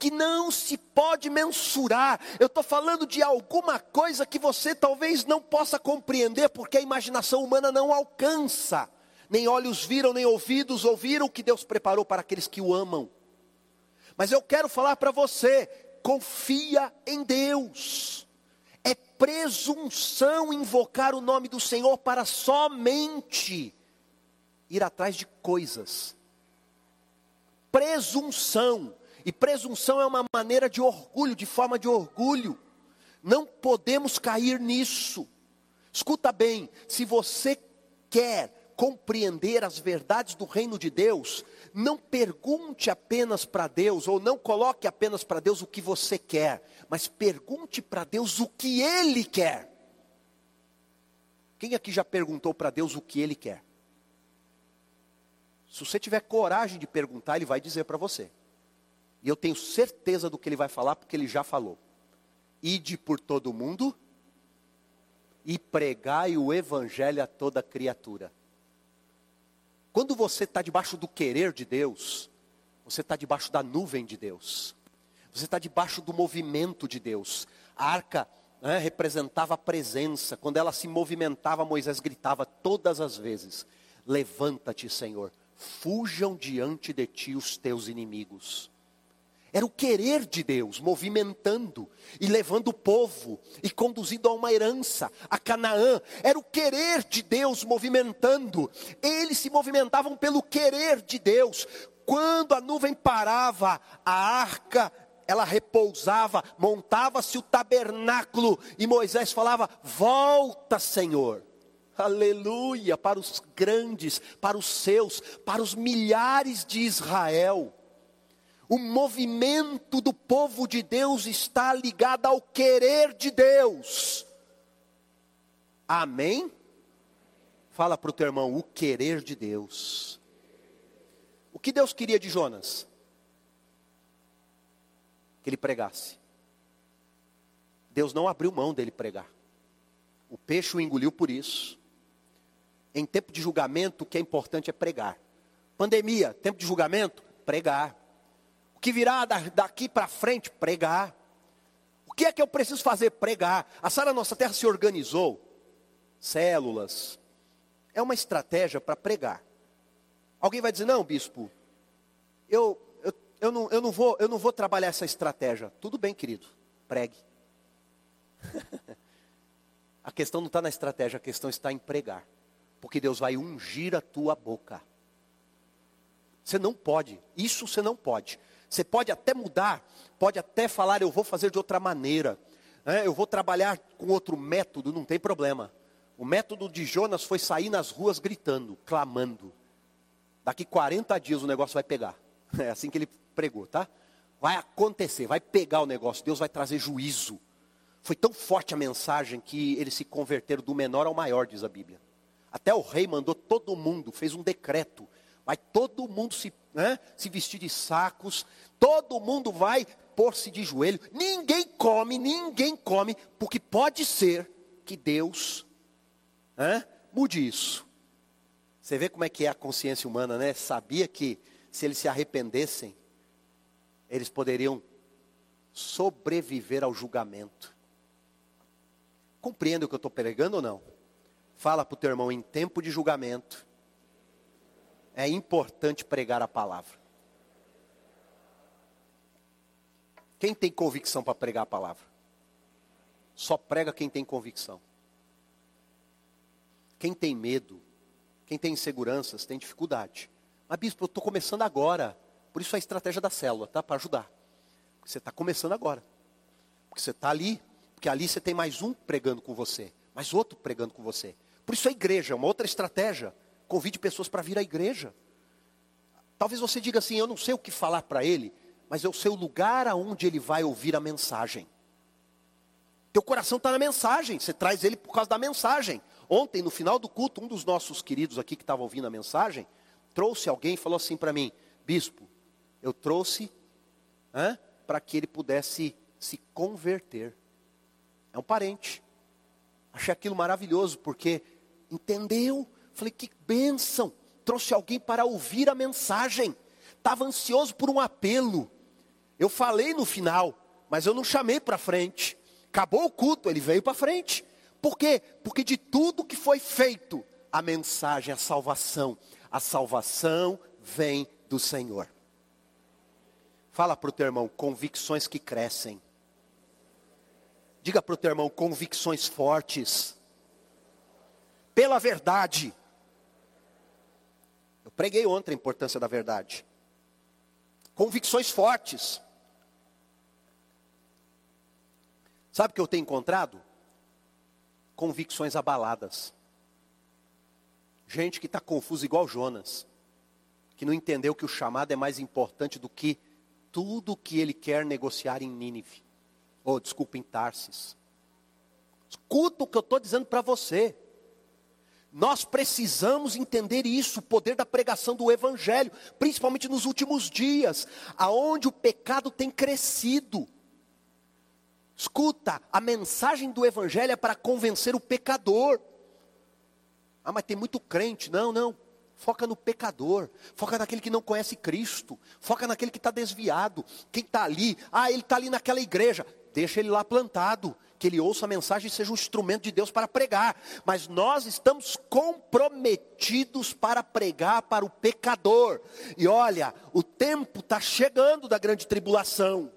que não se pode mensurar. Eu estou falando de alguma coisa que você talvez não possa compreender, porque a imaginação humana não alcança. Nem olhos viram, nem ouvidos ouviram o que Deus preparou para aqueles que o amam. Mas eu quero falar para você: confia em Deus presunção invocar o nome do Senhor para somente ir atrás de coisas. Presunção. E presunção é uma maneira de orgulho, de forma de orgulho. Não podemos cair nisso. Escuta bem, se você quer compreender as verdades do reino de Deus, não pergunte apenas para Deus, ou não coloque apenas para Deus o que você quer, mas pergunte para Deus o que Ele quer. Quem aqui já perguntou para Deus o que Ele quer? Se você tiver coragem de perguntar, Ele vai dizer para você. E eu tenho certeza do que Ele vai falar, porque Ele já falou. Ide por todo mundo e pregai o Evangelho a toda criatura. Quando você está debaixo do querer de Deus, você está debaixo da nuvem de Deus. Você está debaixo do movimento de Deus. A arca né, representava a presença. Quando ela se movimentava, Moisés gritava todas as vezes: Levanta-te, Senhor, fujam diante de ti os teus inimigos. Era o querer de Deus movimentando e levando o povo e conduzindo a uma herança, a Canaã. Era o querer de Deus movimentando. Eles se movimentavam pelo querer de Deus. Quando a nuvem parava, a arca ela repousava, montava-se o tabernáculo e Moisés falava: "Volta, Senhor". Aleluia, para os grandes, para os seus, para os milhares de Israel. O movimento do povo de Deus está ligado ao querer de Deus. Amém? Fala para o teu irmão, o querer de Deus. O que Deus queria de Jonas? Que ele pregasse. Deus não abriu mão dele pregar. O peixe o engoliu por isso. Em tempo de julgamento, o que é importante é pregar. Pandemia, tempo de julgamento, pregar. Que virá daqui para frente? Pregar. O que é que eu preciso fazer? Pregar. A Sara Nossa Terra se organizou. Células. É uma estratégia para pregar. Alguém vai dizer, não, bispo, eu, eu eu não, eu não, vou, eu não vou trabalhar essa estratégia. Tudo bem, querido, pregue. a questão não está na estratégia, a questão está em pregar. Porque Deus vai ungir a tua boca. Você não pode, isso você não pode. Você pode até mudar, pode até falar, eu vou fazer de outra maneira, né? eu vou trabalhar com outro método, não tem problema. O método de Jonas foi sair nas ruas gritando, clamando. Daqui 40 dias o negócio vai pegar. É assim que ele pregou, tá? Vai acontecer, vai pegar o negócio, Deus vai trazer juízo. Foi tão forte a mensagem que eles se converteram do menor ao maior, diz a Bíblia. Até o rei mandou todo mundo, fez um decreto. Vai todo mundo se, né, se vestir de sacos, todo mundo vai pôr-se de joelho. Ninguém come, ninguém come, porque pode ser que Deus né, mude isso. Você vê como é que é a consciência humana, né? Sabia que se eles se arrependessem, eles poderiam sobreviver ao julgamento. Compreende o que eu estou pregando ou não? Fala para o teu irmão, em tempo de julgamento, é importante pregar a palavra. Quem tem convicção para pregar a palavra? Só prega quem tem convicção. Quem tem medo, quem tem inseguranças, tem dificuldade. Mas, bispo, eu estou começando agora. Por isso a estratégia da célula, tá? Para ajudar. Você está começando agora. Porque você está ali. Porque ali você tem mais um pregando com você. Mais outro pregando com você. Por isso a igreja, é uma outra estratégia. Convide pessoas para vir à igreja. Talvez você diga assim, eu não sei o que falar para ele, mas eu sei o lugar aonde ele vai ouvir a mensagem. Teu coração está na mensagem, você traz ele por causa da mensagem. Ontem, no final do culto, um dos nossos queridos aqui que estava ouvindo a mensagem, trouxe alguém e falou assim para mim: Bispo, eu trouxe para que ele pudesse se converter. É um parente. Achei aquilo maravilhoso, porque entendeu. Falei, que bênção. Trouxe alguém para ouvir a mensagem. Estava ansioso por um apelo. Eu falei no final, mas eu não chamei para frente. Acabou o culto, ele veio para frente. Por quê? Porque de tudo que foi feito, a mensagem, a salvação, a salvação vem do Senhor. Fala para o teu irmão, convicções que crescem. Diga para o teu irmão, convicções fortes. Pela verdade. Eu preguei ontem a importância da verdade. Convicções fortes. Sabe o que eu tenho encontrado? Convicções abaladas. Gente que está confusa igual Jonas, que não entendeu que o chamado é mais importante do que tudo que ele quer negociar em Nínive. Ou, oh, desculpa, em Tarsis. Escuta o que eu estou dizendo para você. Nós precisamos entender isso, o poder da pregação do Evangelho, principalmente nos últimos dias, aonde o pecado tem crescido. Escuta, a mensagem do Evangelho é para convencer o pecador. Ah, mas tem muito crente. Não, não. Foca no pecador, foca naquele que não conhece Cristo, foca naquele que está desviado. Quem está ali, ah, ele está ali naquela igreja, deixa ele lá plantado, que ele ouça a mensagem e seja um instrumento de Deus para pregar. Mas nós estamos comprometidos para pregar para o pecador. E olha, o tempo está chegando da grande tribulação.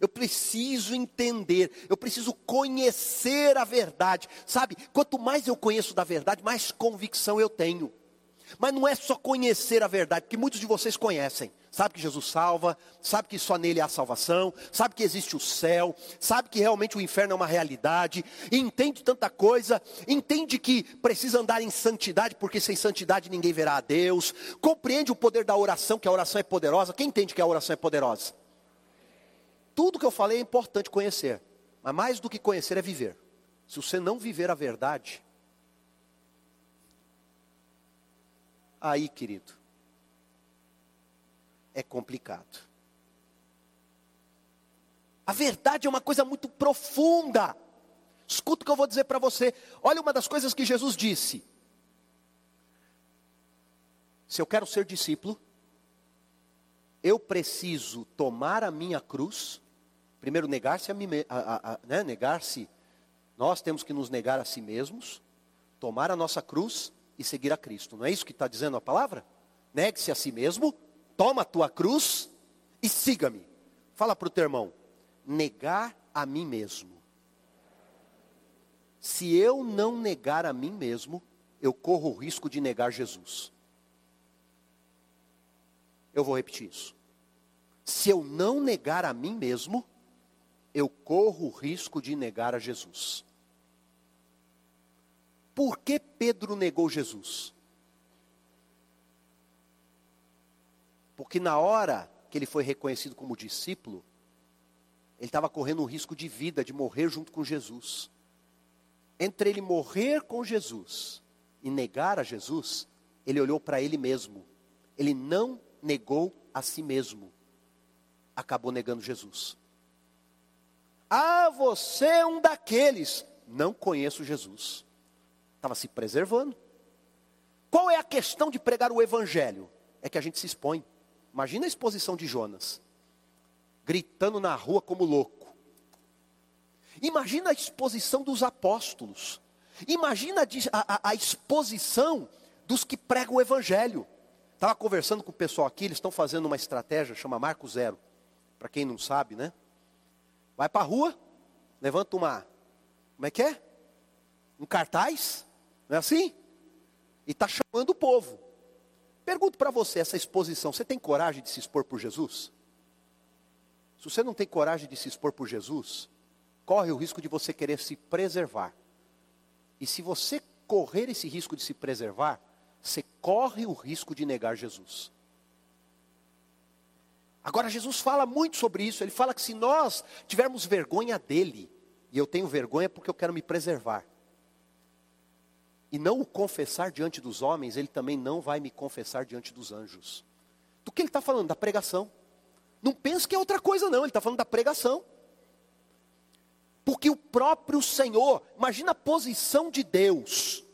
Eu preciso entender, eu preciso conhecer a verdade. Sabe, quanto mais eu conheço da verdade, mais convicção eu tenho. Mas não é só conhecer a verdade, porque muitos de vocês conhecem. Sabe que Jesus salva, sabe que só nele há salvação, sabe que existe o céu, sabe que realmente o inferno é uma realidade, entende tanta coisa, entende que precisa andar em santidade, porque sem santidade ninguém verá a Deus, compreende o poder da oração, que a oração é poderosa. Quem entende que a oração é poderosa? Tudo que eu falei é importante conhecer, mas mais do que conhecer é viver. Se você não viver a verdade, aí, querido, é complicado. A verdade é uma coisa muito profunda. Escuta o que eu vou dizer para você. Olha uma das coisas que Jesus disse. Se eu quero ser discípulo, eu preciso tomar a minha cruz Primeiro, negar-se a, a né? negar-se. Nós temos que nos negar a si mesmos, tomar a nossa cruz e seguir a Cristo. Não é isso que está dizendo a palavra? Negue-se a si mesmo, toma a tua cruz e siga-me. Fala para o teu irmão, negar a mim mesmo. Se eu não negar a mim mesmo, eu corro o risco de negar Jesus. Eu vou repetir isso. Se eu não negar a mim mesmo, eu corro o risco de negar a Jesus. Por que Pedro negou Jesus? Porque na hora que ele foi reconhecido como discípulo, ele estava correndo um risco de vida, de morrer junto com Jesus. Entre ele morrer com Jesus e negar a Jesus, ele olhou para ele mesmo. Ele não negou a si mesmo. Acabou negando Jesus. Ah, você é um daqueles. Não conheço Jesus. Estava se preservando. Qual é a questão de pregar o evangelho? É que a gente se expõe. Imagina a exposição de Jonas, gritando na rua como louco. Imagina a exposição dos apóstolos. Imagina a, a, a exposição dos que pregam o evangelho. Estava conversando com o pessoal aqui, eles estão fazendo uma estratégia, chama Marco Zero. Para quem não sabe, né? Vai para a rua, levanta uma, como é que é? Um cartaz, não é assim? E está chamando o povo. Pergunto para você, essa exposição, você tem coragem de se expor por Jesus? Se você não tem coragem de se expor por Jesus, corre o risco de você querer se preservar. E se você correr esse risco de se preservar, você corre o risco de negar Jesus. Agora, Jesus fala muito sobre isso. Ele fala que se nós tivermos vergonha dele, e eu tenho vergonha porque eu quero me preservar, e não o confessar diante dos homens, ele também não vai me confessar diante dos anjos. Do que ele está falando? Da pregação. Não pense que é outra coisa, não. Ele está falando da pregação. Porque o próprio Senhor, imagina a posição de Deus.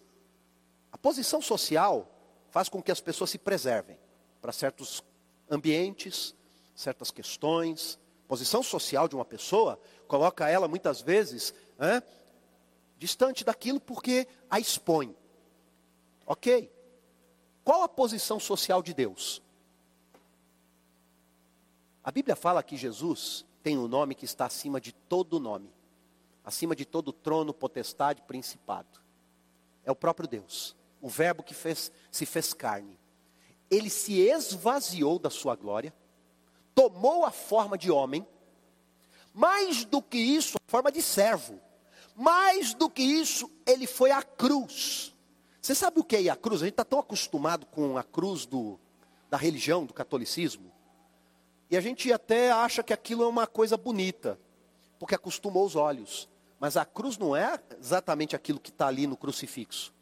A posição social faz com que as pessoas se preservem para certos ambientes, certas questões. Posição social de uma pessoa coloca ela muitas vezes distante daquilo porque a expõe. Ok. Qual a posição social de Deus? A Bíblia fala que Jesus tem um nome que está acima de todo nome, acima de todo trono, potestade, principado. É o próprio Deus, o Verbo que fez, se fez carne. Ele se esvaziou da sua glória, tomou a forma de homem, mais do que isso, a forma de servo mais do que isso, ele foi à cruz. Você sabe o que é a cruz? A gente está tão acostumado com a cruz do, da religião, do catolicismo. E a gente até acha que aquilo é uma coisa bonita, porque acostumou os olhos. Mas a cruz não é exatamente aquilo que está ali no crucifixo.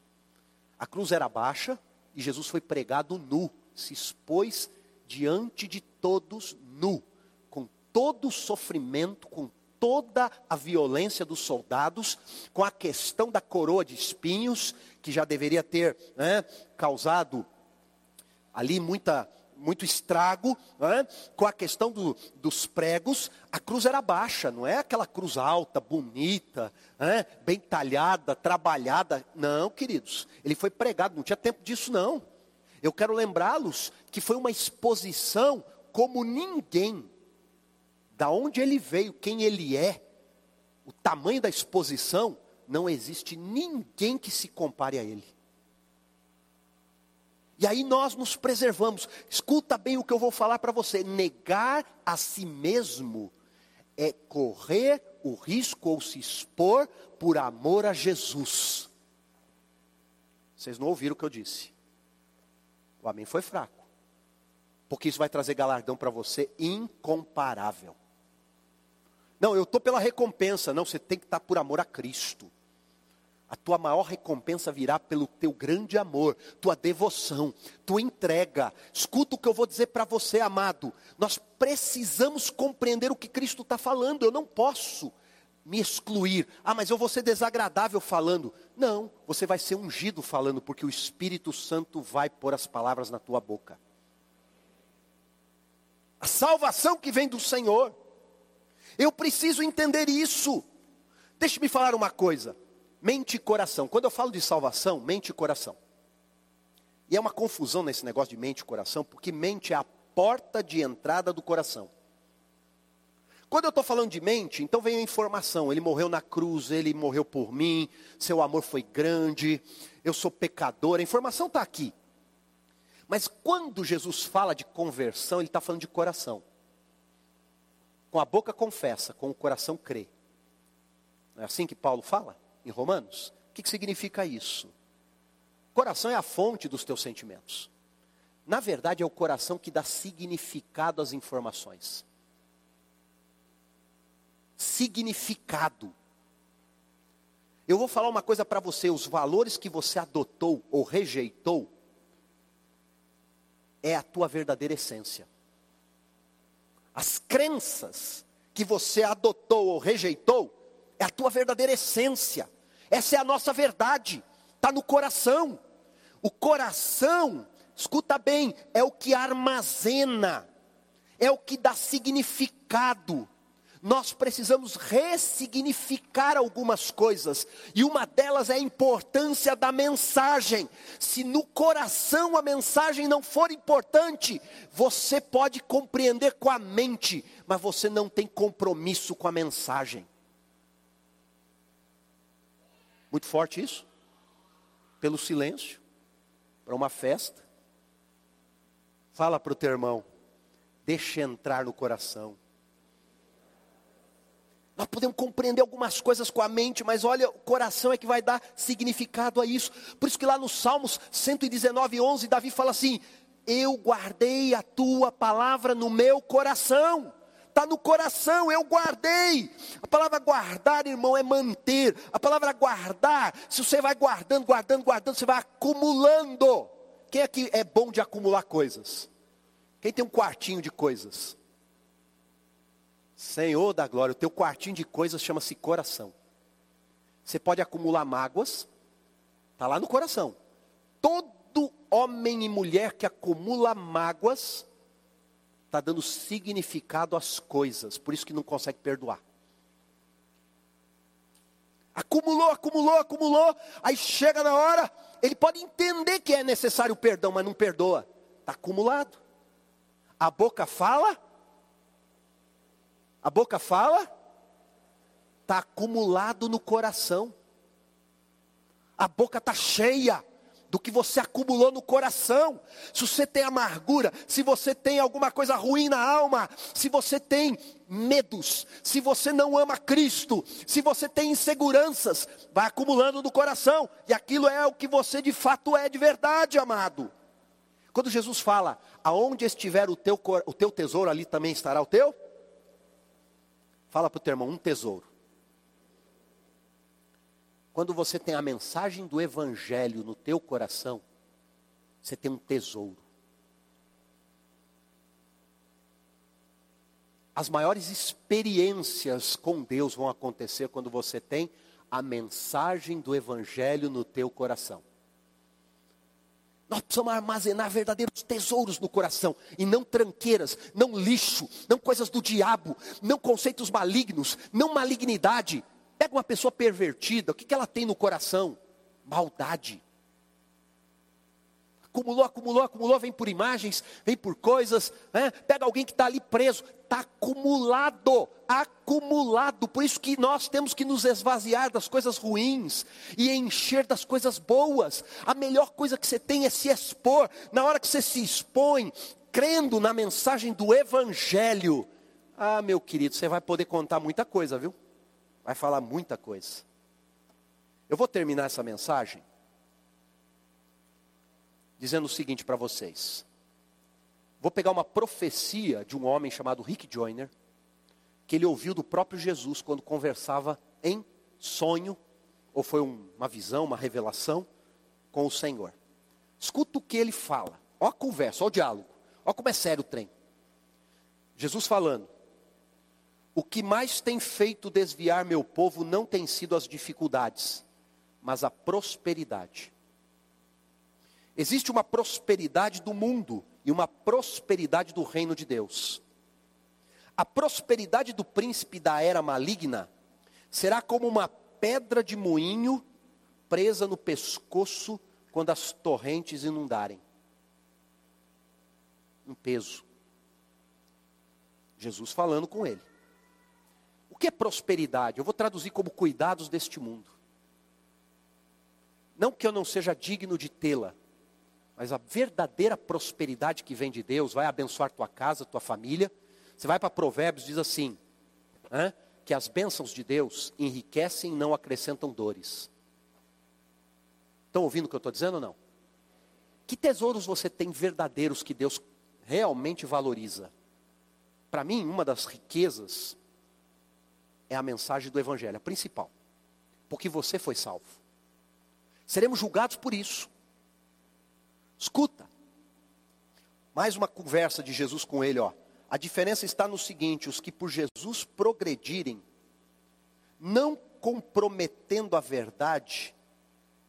A cruz era baixa e Jesus foi pregado nu, se expôs diante de todos nu, com todo o sofrimento, com toda a violência dos soldados, com a questão da coroa de espinhos, que já deveria ter né, causado ali muita, muito estrago, né, com a questão do, dos pregos, a cruz era baixa, não é aquela cruz alta, bonita, né, bem talhada, trabalhada. Não, queridos, ele foi pregado, não tinha tempo disso não. Eu quero lembrá-los que foi uma exposição como ninguém da onde ele veio, quem ele é, o tamanho da exposição, não existe ninguém que se compare a ele. E aí nós nos preservamos. Escuta bem o que eu vou falar para você. Negar a si mesmo é correr o risco ou se expor por amor a Jesus. Vocês não ouviram o que eu disse. O amém foi fraco. Porque isso vai trazer galardão para você incomparável. Não, eu estou pela recompensa. Não, você tem que estar tá por amor a Cristo. A tua maior recompensa virá pelo teu grande amor, tua devoção, tua entrega. Escuta o que eu vou dizer para você, amado. Nós precisamos compreender o que Cristo está falando. Eu não posso me excluir. Ah, mas eu vou ser desagradável falando. Não, você vai ser ungido falando, porque o Espírito Santo vai pôr as palavras na tua boca. A salvação que vem do Senhor. Eu preciso entender isso. Deixe-me falar uma coisa. Mente e coração. Quando eu falo de salvação, mente e coração. E é uma confusão nesse negócio de mente e coração, porque mente é a porta de entrada do coração. Quando eu estou falando de mente, então vem a informação. Ele morreu na cruz, ele morreu por mim, seu amor foi grande, eu sou pecador. A informação está aqui. Mas quando Jesus fala de conversão, ele está falando de coração. Com a boca confessa, com o coração crê. Não é assim que Paulo fala em Romanos? O que, que significa isso? Coração é a fonte dos teus sentimentos. Na verdade, é o coração que dá significado às informações significado. Eu vou falar uma coisa para você: os valores que você adotou ou rejeitou é a tua verdadeira essência. As crenças que você adotou ou rejeitou é a tua verdadeira essência. Essa é a nossa verdade, está no coração. O coração, escuta bem, é o que armazena, é o que dá significado nós precisamos ressignificar algumas coisas, e uma delas é a importância da mensagem. Se no coração a mensagem não for importante, você pode compreender com a mente, mas você não tem compromisso com a mensagem. Muito forte isso? Pelo silêncio, para uma festa. Fala para o teu irmão, deixa entrar no coração. Nós podemos compreender algumas coisas com a mente, mas olha, o coração é que vai dar significado a isso. Por isso que lá no Salmos 119, 11, Davi fala assim: Eu guardei a tua palavra no meu coração. Está no coração, eu guardei. A palavra guardar, irmão, é manter. A palavra guardar, se você vai guardando, guardando, guardando, você vai acumulando. Quem aqui é bom de acumular coisas? Quem tem um quartinho de coisas? Senhor da glória, o teu quartinho de coisas chama-se coração. Você pode acumular mágoas, está lá no coração. Todo homem e mulher que acumula mágoas, está dando significado às coisas, por isso que não consegue perdoar. Acumulou, acumulou, acumulou, aí chega na hora, ele pode entender que é necessário perdão, mas não perdoa. Está acumulado. A boca fala, a boca fala, está acumulado no coração. A boca está cheia do que você acumulou no coração. Se você tem amargura, se você tem alguma coisa ruim na alma, se você tem medos, se você não ama Cristo, se você tem inseguranças, vai acumulando no coração, e aquilo é o que você de fato é de verdade, amado. Quando Jesus fala, aonde estiver o teu, o teu tesouro, ali também estará o teu Fala para o teu irmão, um tesouro. Quando você tem a mensagem do Evangelho no teu coração, você tem um tesouro. As maiores experiências com Deus vão acontecer quando você tem a mensagem do Evangelho no teu coração. Nós precisamos armazenar verdadeiros tesouros no coração e não tranqueiras, não lixo, não coisas do diabo, não conceitos malignos, não malignidade. Pega uma pessoa pervertida, o que, que ela tem no coração? Maldade. Acumulou, acumulou, acumulou, vem por imagens, vem por coisas. Né? Pega alguém que está ali preso, está acumulado, acumulado. Por isso que nós temos que nos esvaziar das coisas ruins e encher das coisas boas. A melhor coisa que você tem é se expor. Na hora que você se expõe, crendo na mensagem do Evangelho, ah, meu querido, você vai poder contar muita coisa, viu? Vai falar muita coisa. Eu vou terminar essa mensagem dizendo o seguinte para vocês. Vou pegar uma profecia de um homem chamado Rick Joyner, que ele ouviu do próprio Jesus quando conversava em sonho, ou foi uma visão, uma revelação com o Senhor. Escuta o que ele fala. Ó a conversa, ó o diálogo. Ó como é sério o trem. Jesus falando. O que mais tem feito desviar meu povo não tem sido as dificuldades, mas a prosperidade. Existe uma prosperidade do mundo e uma prosperidade do reino de Deus. A prosperidade do príncipe da era maligna será como uma pedra de moinho presa no pescoço quando as torrentes inundarem. Um peso. Jesus falando com ele. O que é prosperidade? Eu vou traduzir como cuidados deste mundo. Não que eu não seja digno de tê-la, mas a verdadeira prosperidade que vem de Deus vai abençoar tua casa, tua família. Você vai para Provérbios diz assim, que as bênçãos de Deus enriquecem e não acrescentam dores. Estão ouvindo o que eu estou dizendo ou não? Que tesouros você tem verdadeiros que Deus realmente valoriza? Para mim, uma das riquezas é a mensagem do Evangelho, a principal. Porque você foi salvo. Seremos julgados por isso. Escuta. Mais uma conversa de Jesus com ele, ó. A diferença está no seguinte: os que por Jesus progredirem, não comprometendo a verdade,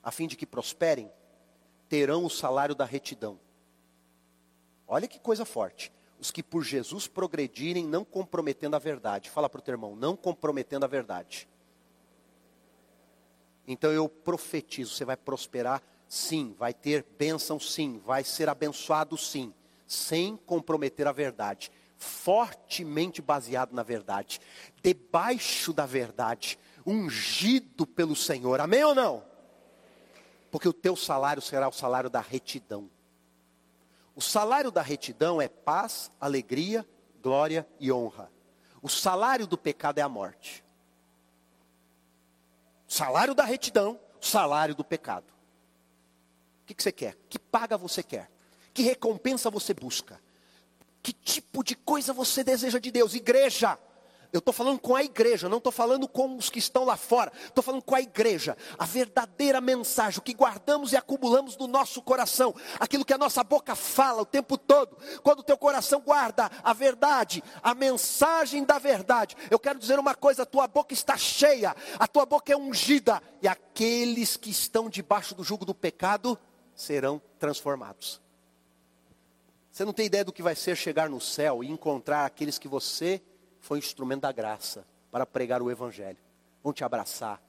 a fim de que prosperem, terão o salário da retidão. Olha que coisa forte. Os que por Jesus progredirem, não comprometendo a verdade. Fala para o teu irmão, não comprometendo a verdade. Então eu profetizo, você vai prosperar sim, vai ter bênção sim, vai ser abençoado sim, sem comprometer a verdade. Fortemente baseado na verdade, debaixo da verdade, ungido pelo Senhor. Amém ou não? Porque o teu salário será o salário da retidão. O salário da retidão é paz, alegria, glória e honra. O salário do pecado é a morte. O salário da retidão, o salário do pecado. Que, que você quer? Que paga você quer? Que recompensa você busca? Que tipo de coisa você deseja de Deus? Igreja, eu estou falando com a igreja, não estou falando com os que estão lá fora. Estou falando com a igreja. A verdadeira mensagem, o que guardamos e acumulamos no nosso coração. Aquilo que a nossa boca fala o tempo todo. Quando o teu coração guarda a verdade, a mensagem da verdade. Eu quero dizer uma coisa: a tua boca está cheia, a tua boca é ungida. E aqueles que estão debaixo do jugo do pecado serão transformados. Você não tem ideia do que vai ser chegar no céu e encontrar aqueles que você foi instrumento da graça para pregar o Evangelho. Vão te abraçar,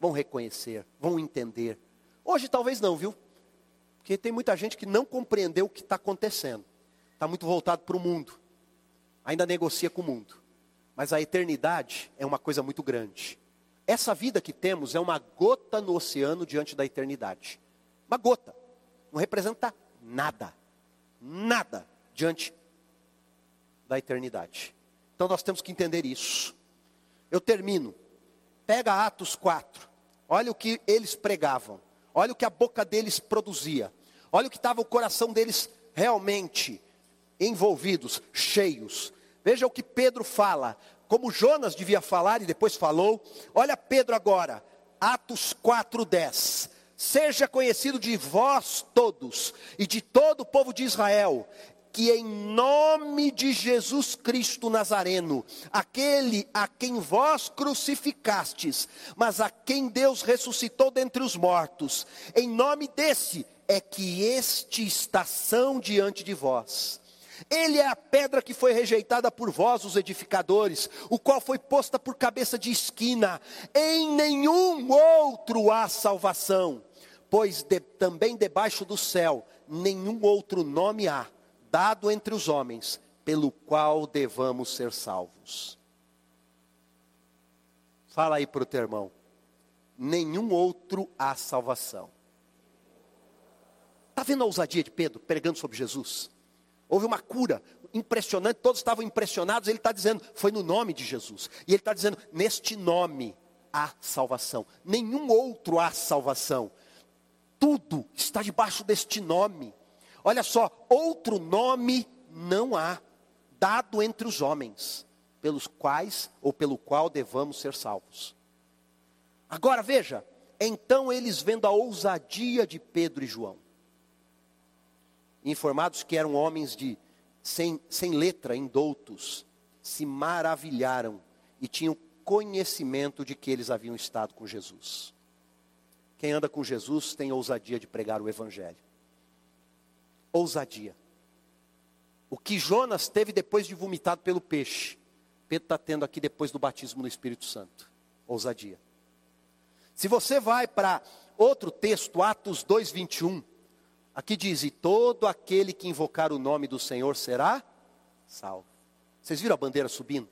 vão reconhecer, vão entender. Hoje talvez não, viu? Porque tem muita gente que não compreendeu o que está acontecendo. Está muito voltado para o mundo. Ainda negocia com o mundo. Mas a eternidade é uma coisa muito grande. Essa vida que temos é uma gota no oceano diante da eternidade. Uma gota. Não representa nada. Nada diante da eternidade. Então nós temos que entender isso. Eu termino. Pega Atos 4. Olha o que eles pregavam. Olha o que a boca deles produzia. Olha o que estava o coração deles realmente envolvidos, cheios. Veja o que Pedro fala. Como Jonas devia falar e depois falou. Olha Pedro agora. Atos 4:10 seja conhecido de vós todos e de todo o povo de Israel, que em nome de Jesus Cristo Nazareno, aquele a quem vós crucificastes, mas a quem Deus ressuscitou dentre os mortos, em nome desse é que este estação diante de vós. Ele é a pedra que foi rejeitada por vós, os edificadores, o qual foi posta por cabeça de esquina. Em nenhum outro há salvação, pois de, também debaixo do céu nenhum outro nome há dado entre os homens, pelo qual devamos ser salvos. Fala aí para o teu irmão. Nenhum outro há salvação. Está vendo a ousadia de Pedro pregando sobre Jesus? Houve uma cura impressionante, todos estavam impressionados. Ele está dizendo, foi no nome de Jesus. E ele está dizendo, neste nome há salvação. Nenhum outro há salvação. Tudo está debaixo deste nome. Olha só, outro nome não há dado entre os homens, pelos quais ou pelo qual devamos ser salvos. Agora veja, então eles vendo a ousadia de Pedro e João, informados que eram homens de sem, sem letra, indoutos, se maravilharam e tinham conhecimento de que eles haviam estado com Jesus. Quem anda com Jesus tem ousadia de pregar o Evangelho ousadia. O que Jonas teve depois de vomitado pelo peixe, Pedro está tendo aqui depois do batismo no Espírito Santo. Ousadia. Se você vai para outro texto, Atos 2, 21, aqui diz: E todo aquele que invocar o nome do Senhor será salvo. Vocês viram a bandeira subindo?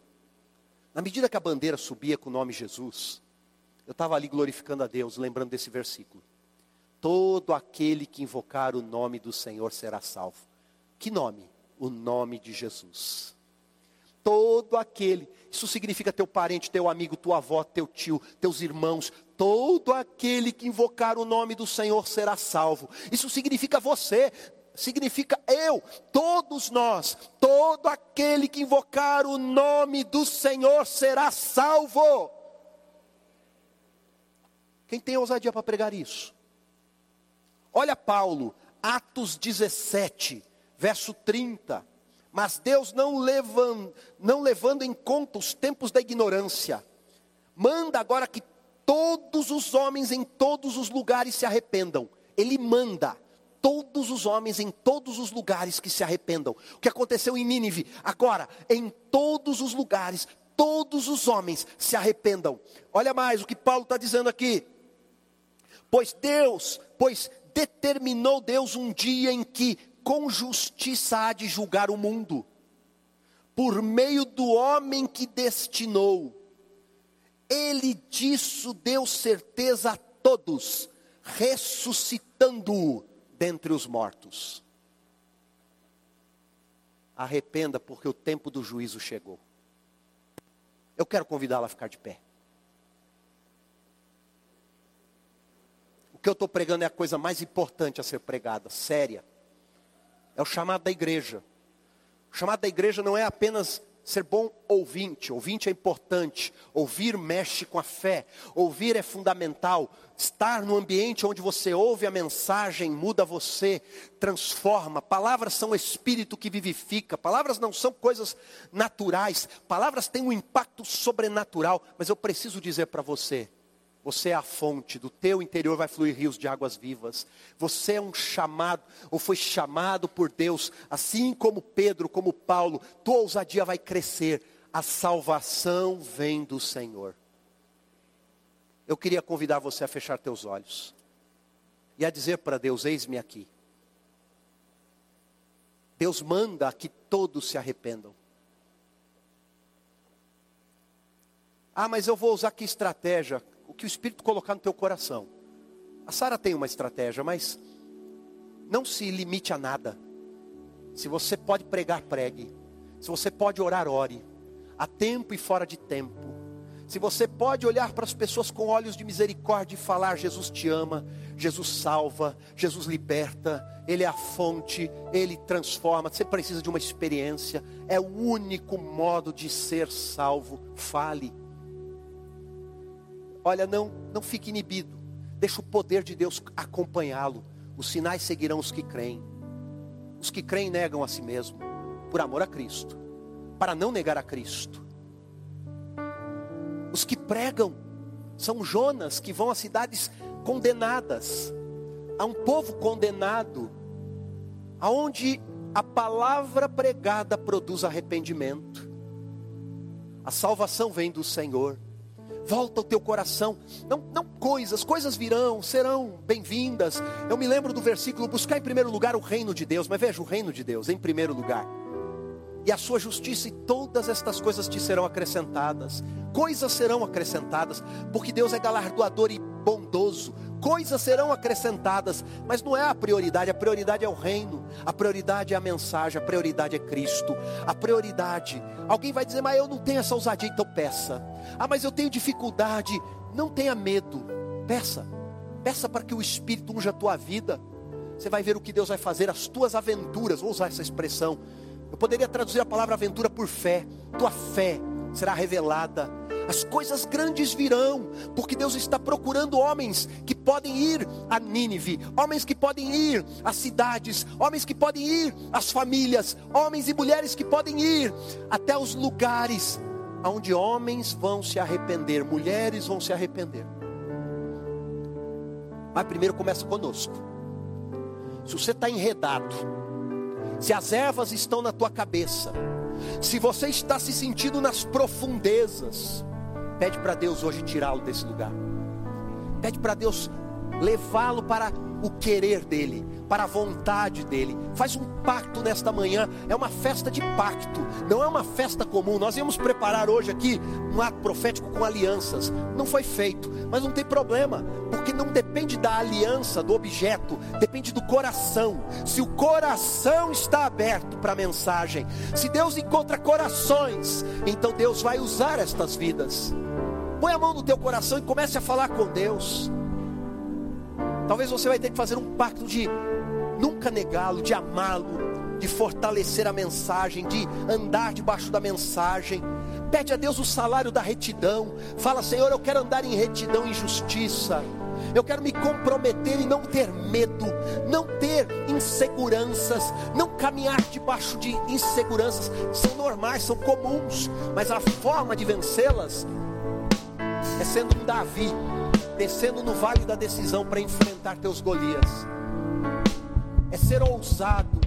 Na medida que a bandeira subia com o nome Jesus, eu estava ali glorificando a Deus, lembrando desse versículo. Todo aquele que invocar o nome do Senhor será salvo. Que nome? O nome de Jesus. Todo aquele, isso significa teu parente, teu amigo, tua avó, teu tio, teus irmãos, todo aquele que invocar o nome do Senhor será salvo. Isso significa você, significa eu, todos nós, todo aquele que invocar o nome do Senhor será salvo. Quem tem ousadia para pregar isso? Olha Paulo, Atos 17, verso 30. Mas Deus não levando, não levando em conta os tempos da ignorância, manda agora que todos os homens em todos os lugares se arrependam. Ele manda todos os homens em todos os lugares que se arrependam. O que aconteceu em Nínive, agora, em todos os lugares, todos os homens se arrependam. Olha mais o que Paulo está dizendo aqui. Pois Deus, pois determinou Deus um dia em que com justiça há de julgar o mundo, por meio do homem que destinou. Ele disso deu certeza a todos, ressuscitando-o dentre os mortos. Arrependa, porque o tempo do juízo chegou. Eu quero convidá-la a ficar de pé. Que eu estou pregando é a coisa mais importante a ser pregada, séria. É o chamado da igreja. O chamado da igreja não é apenas ser bom ouvinte, ouvinte é importante, ouvir mexe com a fé, ouvir é fundamental, estar no ambiente onde você ouve a mensagem muda você, transforma. Palavras são espírito que vivifica, palavras não são coisas naturais, palavras têm um impacto sobrenatural, mas eu preciso dizer para você, você é a fonte, do teu interior vai fluir rios de águas vivas. Você é um chamado, ou foi chamado por Deus, assim como Pedro, como Paulo, tua ousadia vai crescer. A salvação vem do Senhor. Eu queria convidar você a fechar teus olhos e a dizer para Deus: Eis-me aqui. Deus manda que todos se arrependam. Ah, mas eu vou usar que estratégia? O que o Espírito colocar no teu coração. A Sara tem uma estratégia, mas não se limite a nada. Se você pode pregar, pregue. Se você pode orar, ore. A tempo e fora de tempo. Se você pode olhar para as pessoas com olhos de misericórdia e falar: Jesus te ama, Jesus salva, Jesus liberta, Ele é a fonte, Ele transforma. Você precisa de uma experiência, é o único modo de ser salvo. Fale. Olha, não, não fique inibido. Deixa o poder de Deus acompanhá-lo. Os sinais seguirão os que creem. Os que creem negam a si mesmo, por amor a Cristo, para não negar a Cristo. Os que pregam são Jonas que vão a cidades condenadas, a um povo condenado, aonde a palavra pregada produz arrependimento. A salvação vem do Senhor volta o teu coração. Não, não coisas, coisas virão, serão bem-vindas. Eu me lembro do versículo: buscar em primeiro lugar o reino de Deus, mas veja o reino de Deus em primeiro lugar. E a sua justiça, e todas estas coisas te serão acrescentadas. Coisas serão acrescentadas, porque Deus é galardoador e bondoso coisas serão acrescentadas, mas não é a prioridade, a prioridade é o reino, a prioridade é a mensagem, a prioridade é Cristo, a prioridade. Alguém vai dizer, mas eu não tenho essa ousadia, então peça. Ah, mas eu tenho dificuldade, não tenha medo, peça, peça para que o Espírito unja a tua vida. Você vai ver o que Deus vai fazer, as tuas aventuras, vou usar essa expressão. Eu poderia traduzir a palavra aventura por fé, tua fé será revelada as coisas grandes virão, porque Deus está procurando homens que podem ir a Nínive, homens que podem ir às cidades, homens que podem ir às famílias, homens e mulheres que podem ir até os lugares onde homens vão se arrepender, mulheres vão se arrepender. Mas primeiro começa conosco. Se você está enredado, se as ervas estão na tua cabeça, se você está se sentindo nas profundezas, Pede para Deus hoje tirá-lo desse lugar. Pede para Deus levá-lo para o querer dele, para a vontade dele. Faz um pacto nesta manhã, é uma festa de pacto, não é uma festa comum. Nós íamos preparar hoje aqui um ato profético com alianças, não foi feito, mas não tem problema, porque não depende da aliança, do objeto, depende do coração. Se o coração está aberto para a mensagem, se Deus encontra corações, então Deus vai usar estas vidas. Põe a mão no teu coração e comece a falar com Deus. Talvez você vai ter que fazer um pacto de nunca negá-lo, de amá-lo, de fortalecer a mensagem, de andar debaixo da mensagem. Pede a Deus o salário da retidão. Fala, Senhor, eu quero andar em retidão e justiça. Eu quero me comprometer e não ter medo, não ter inseguranças, não caminhar debaixo de inseguranças. São normais, são comuns, mas a forma de vencê-las é sendo um Davi, descendo no vale da decisão para enfrentar teus Golias. É ser ousado,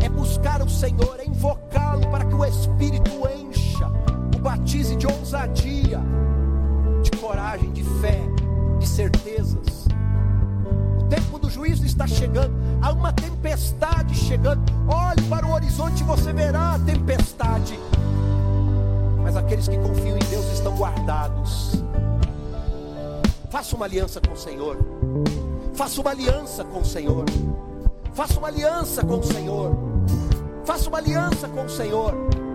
é buscar o Senhor, é invocá-lo para que o Espírito encha, o batize de ousadia, de coragem, de fé, de certezas. O tempo do juízo está chegando, há uma tempestade chegando. Olhe para o horizonte e você verá a tempestade mas aqueles que confiam em Deus estão guardados. Faça uma aliança com o Senhor. Faça uma aliança com o Senhor. Faça uma aliança com o Senhor. Faça uma aliança com o Senhor.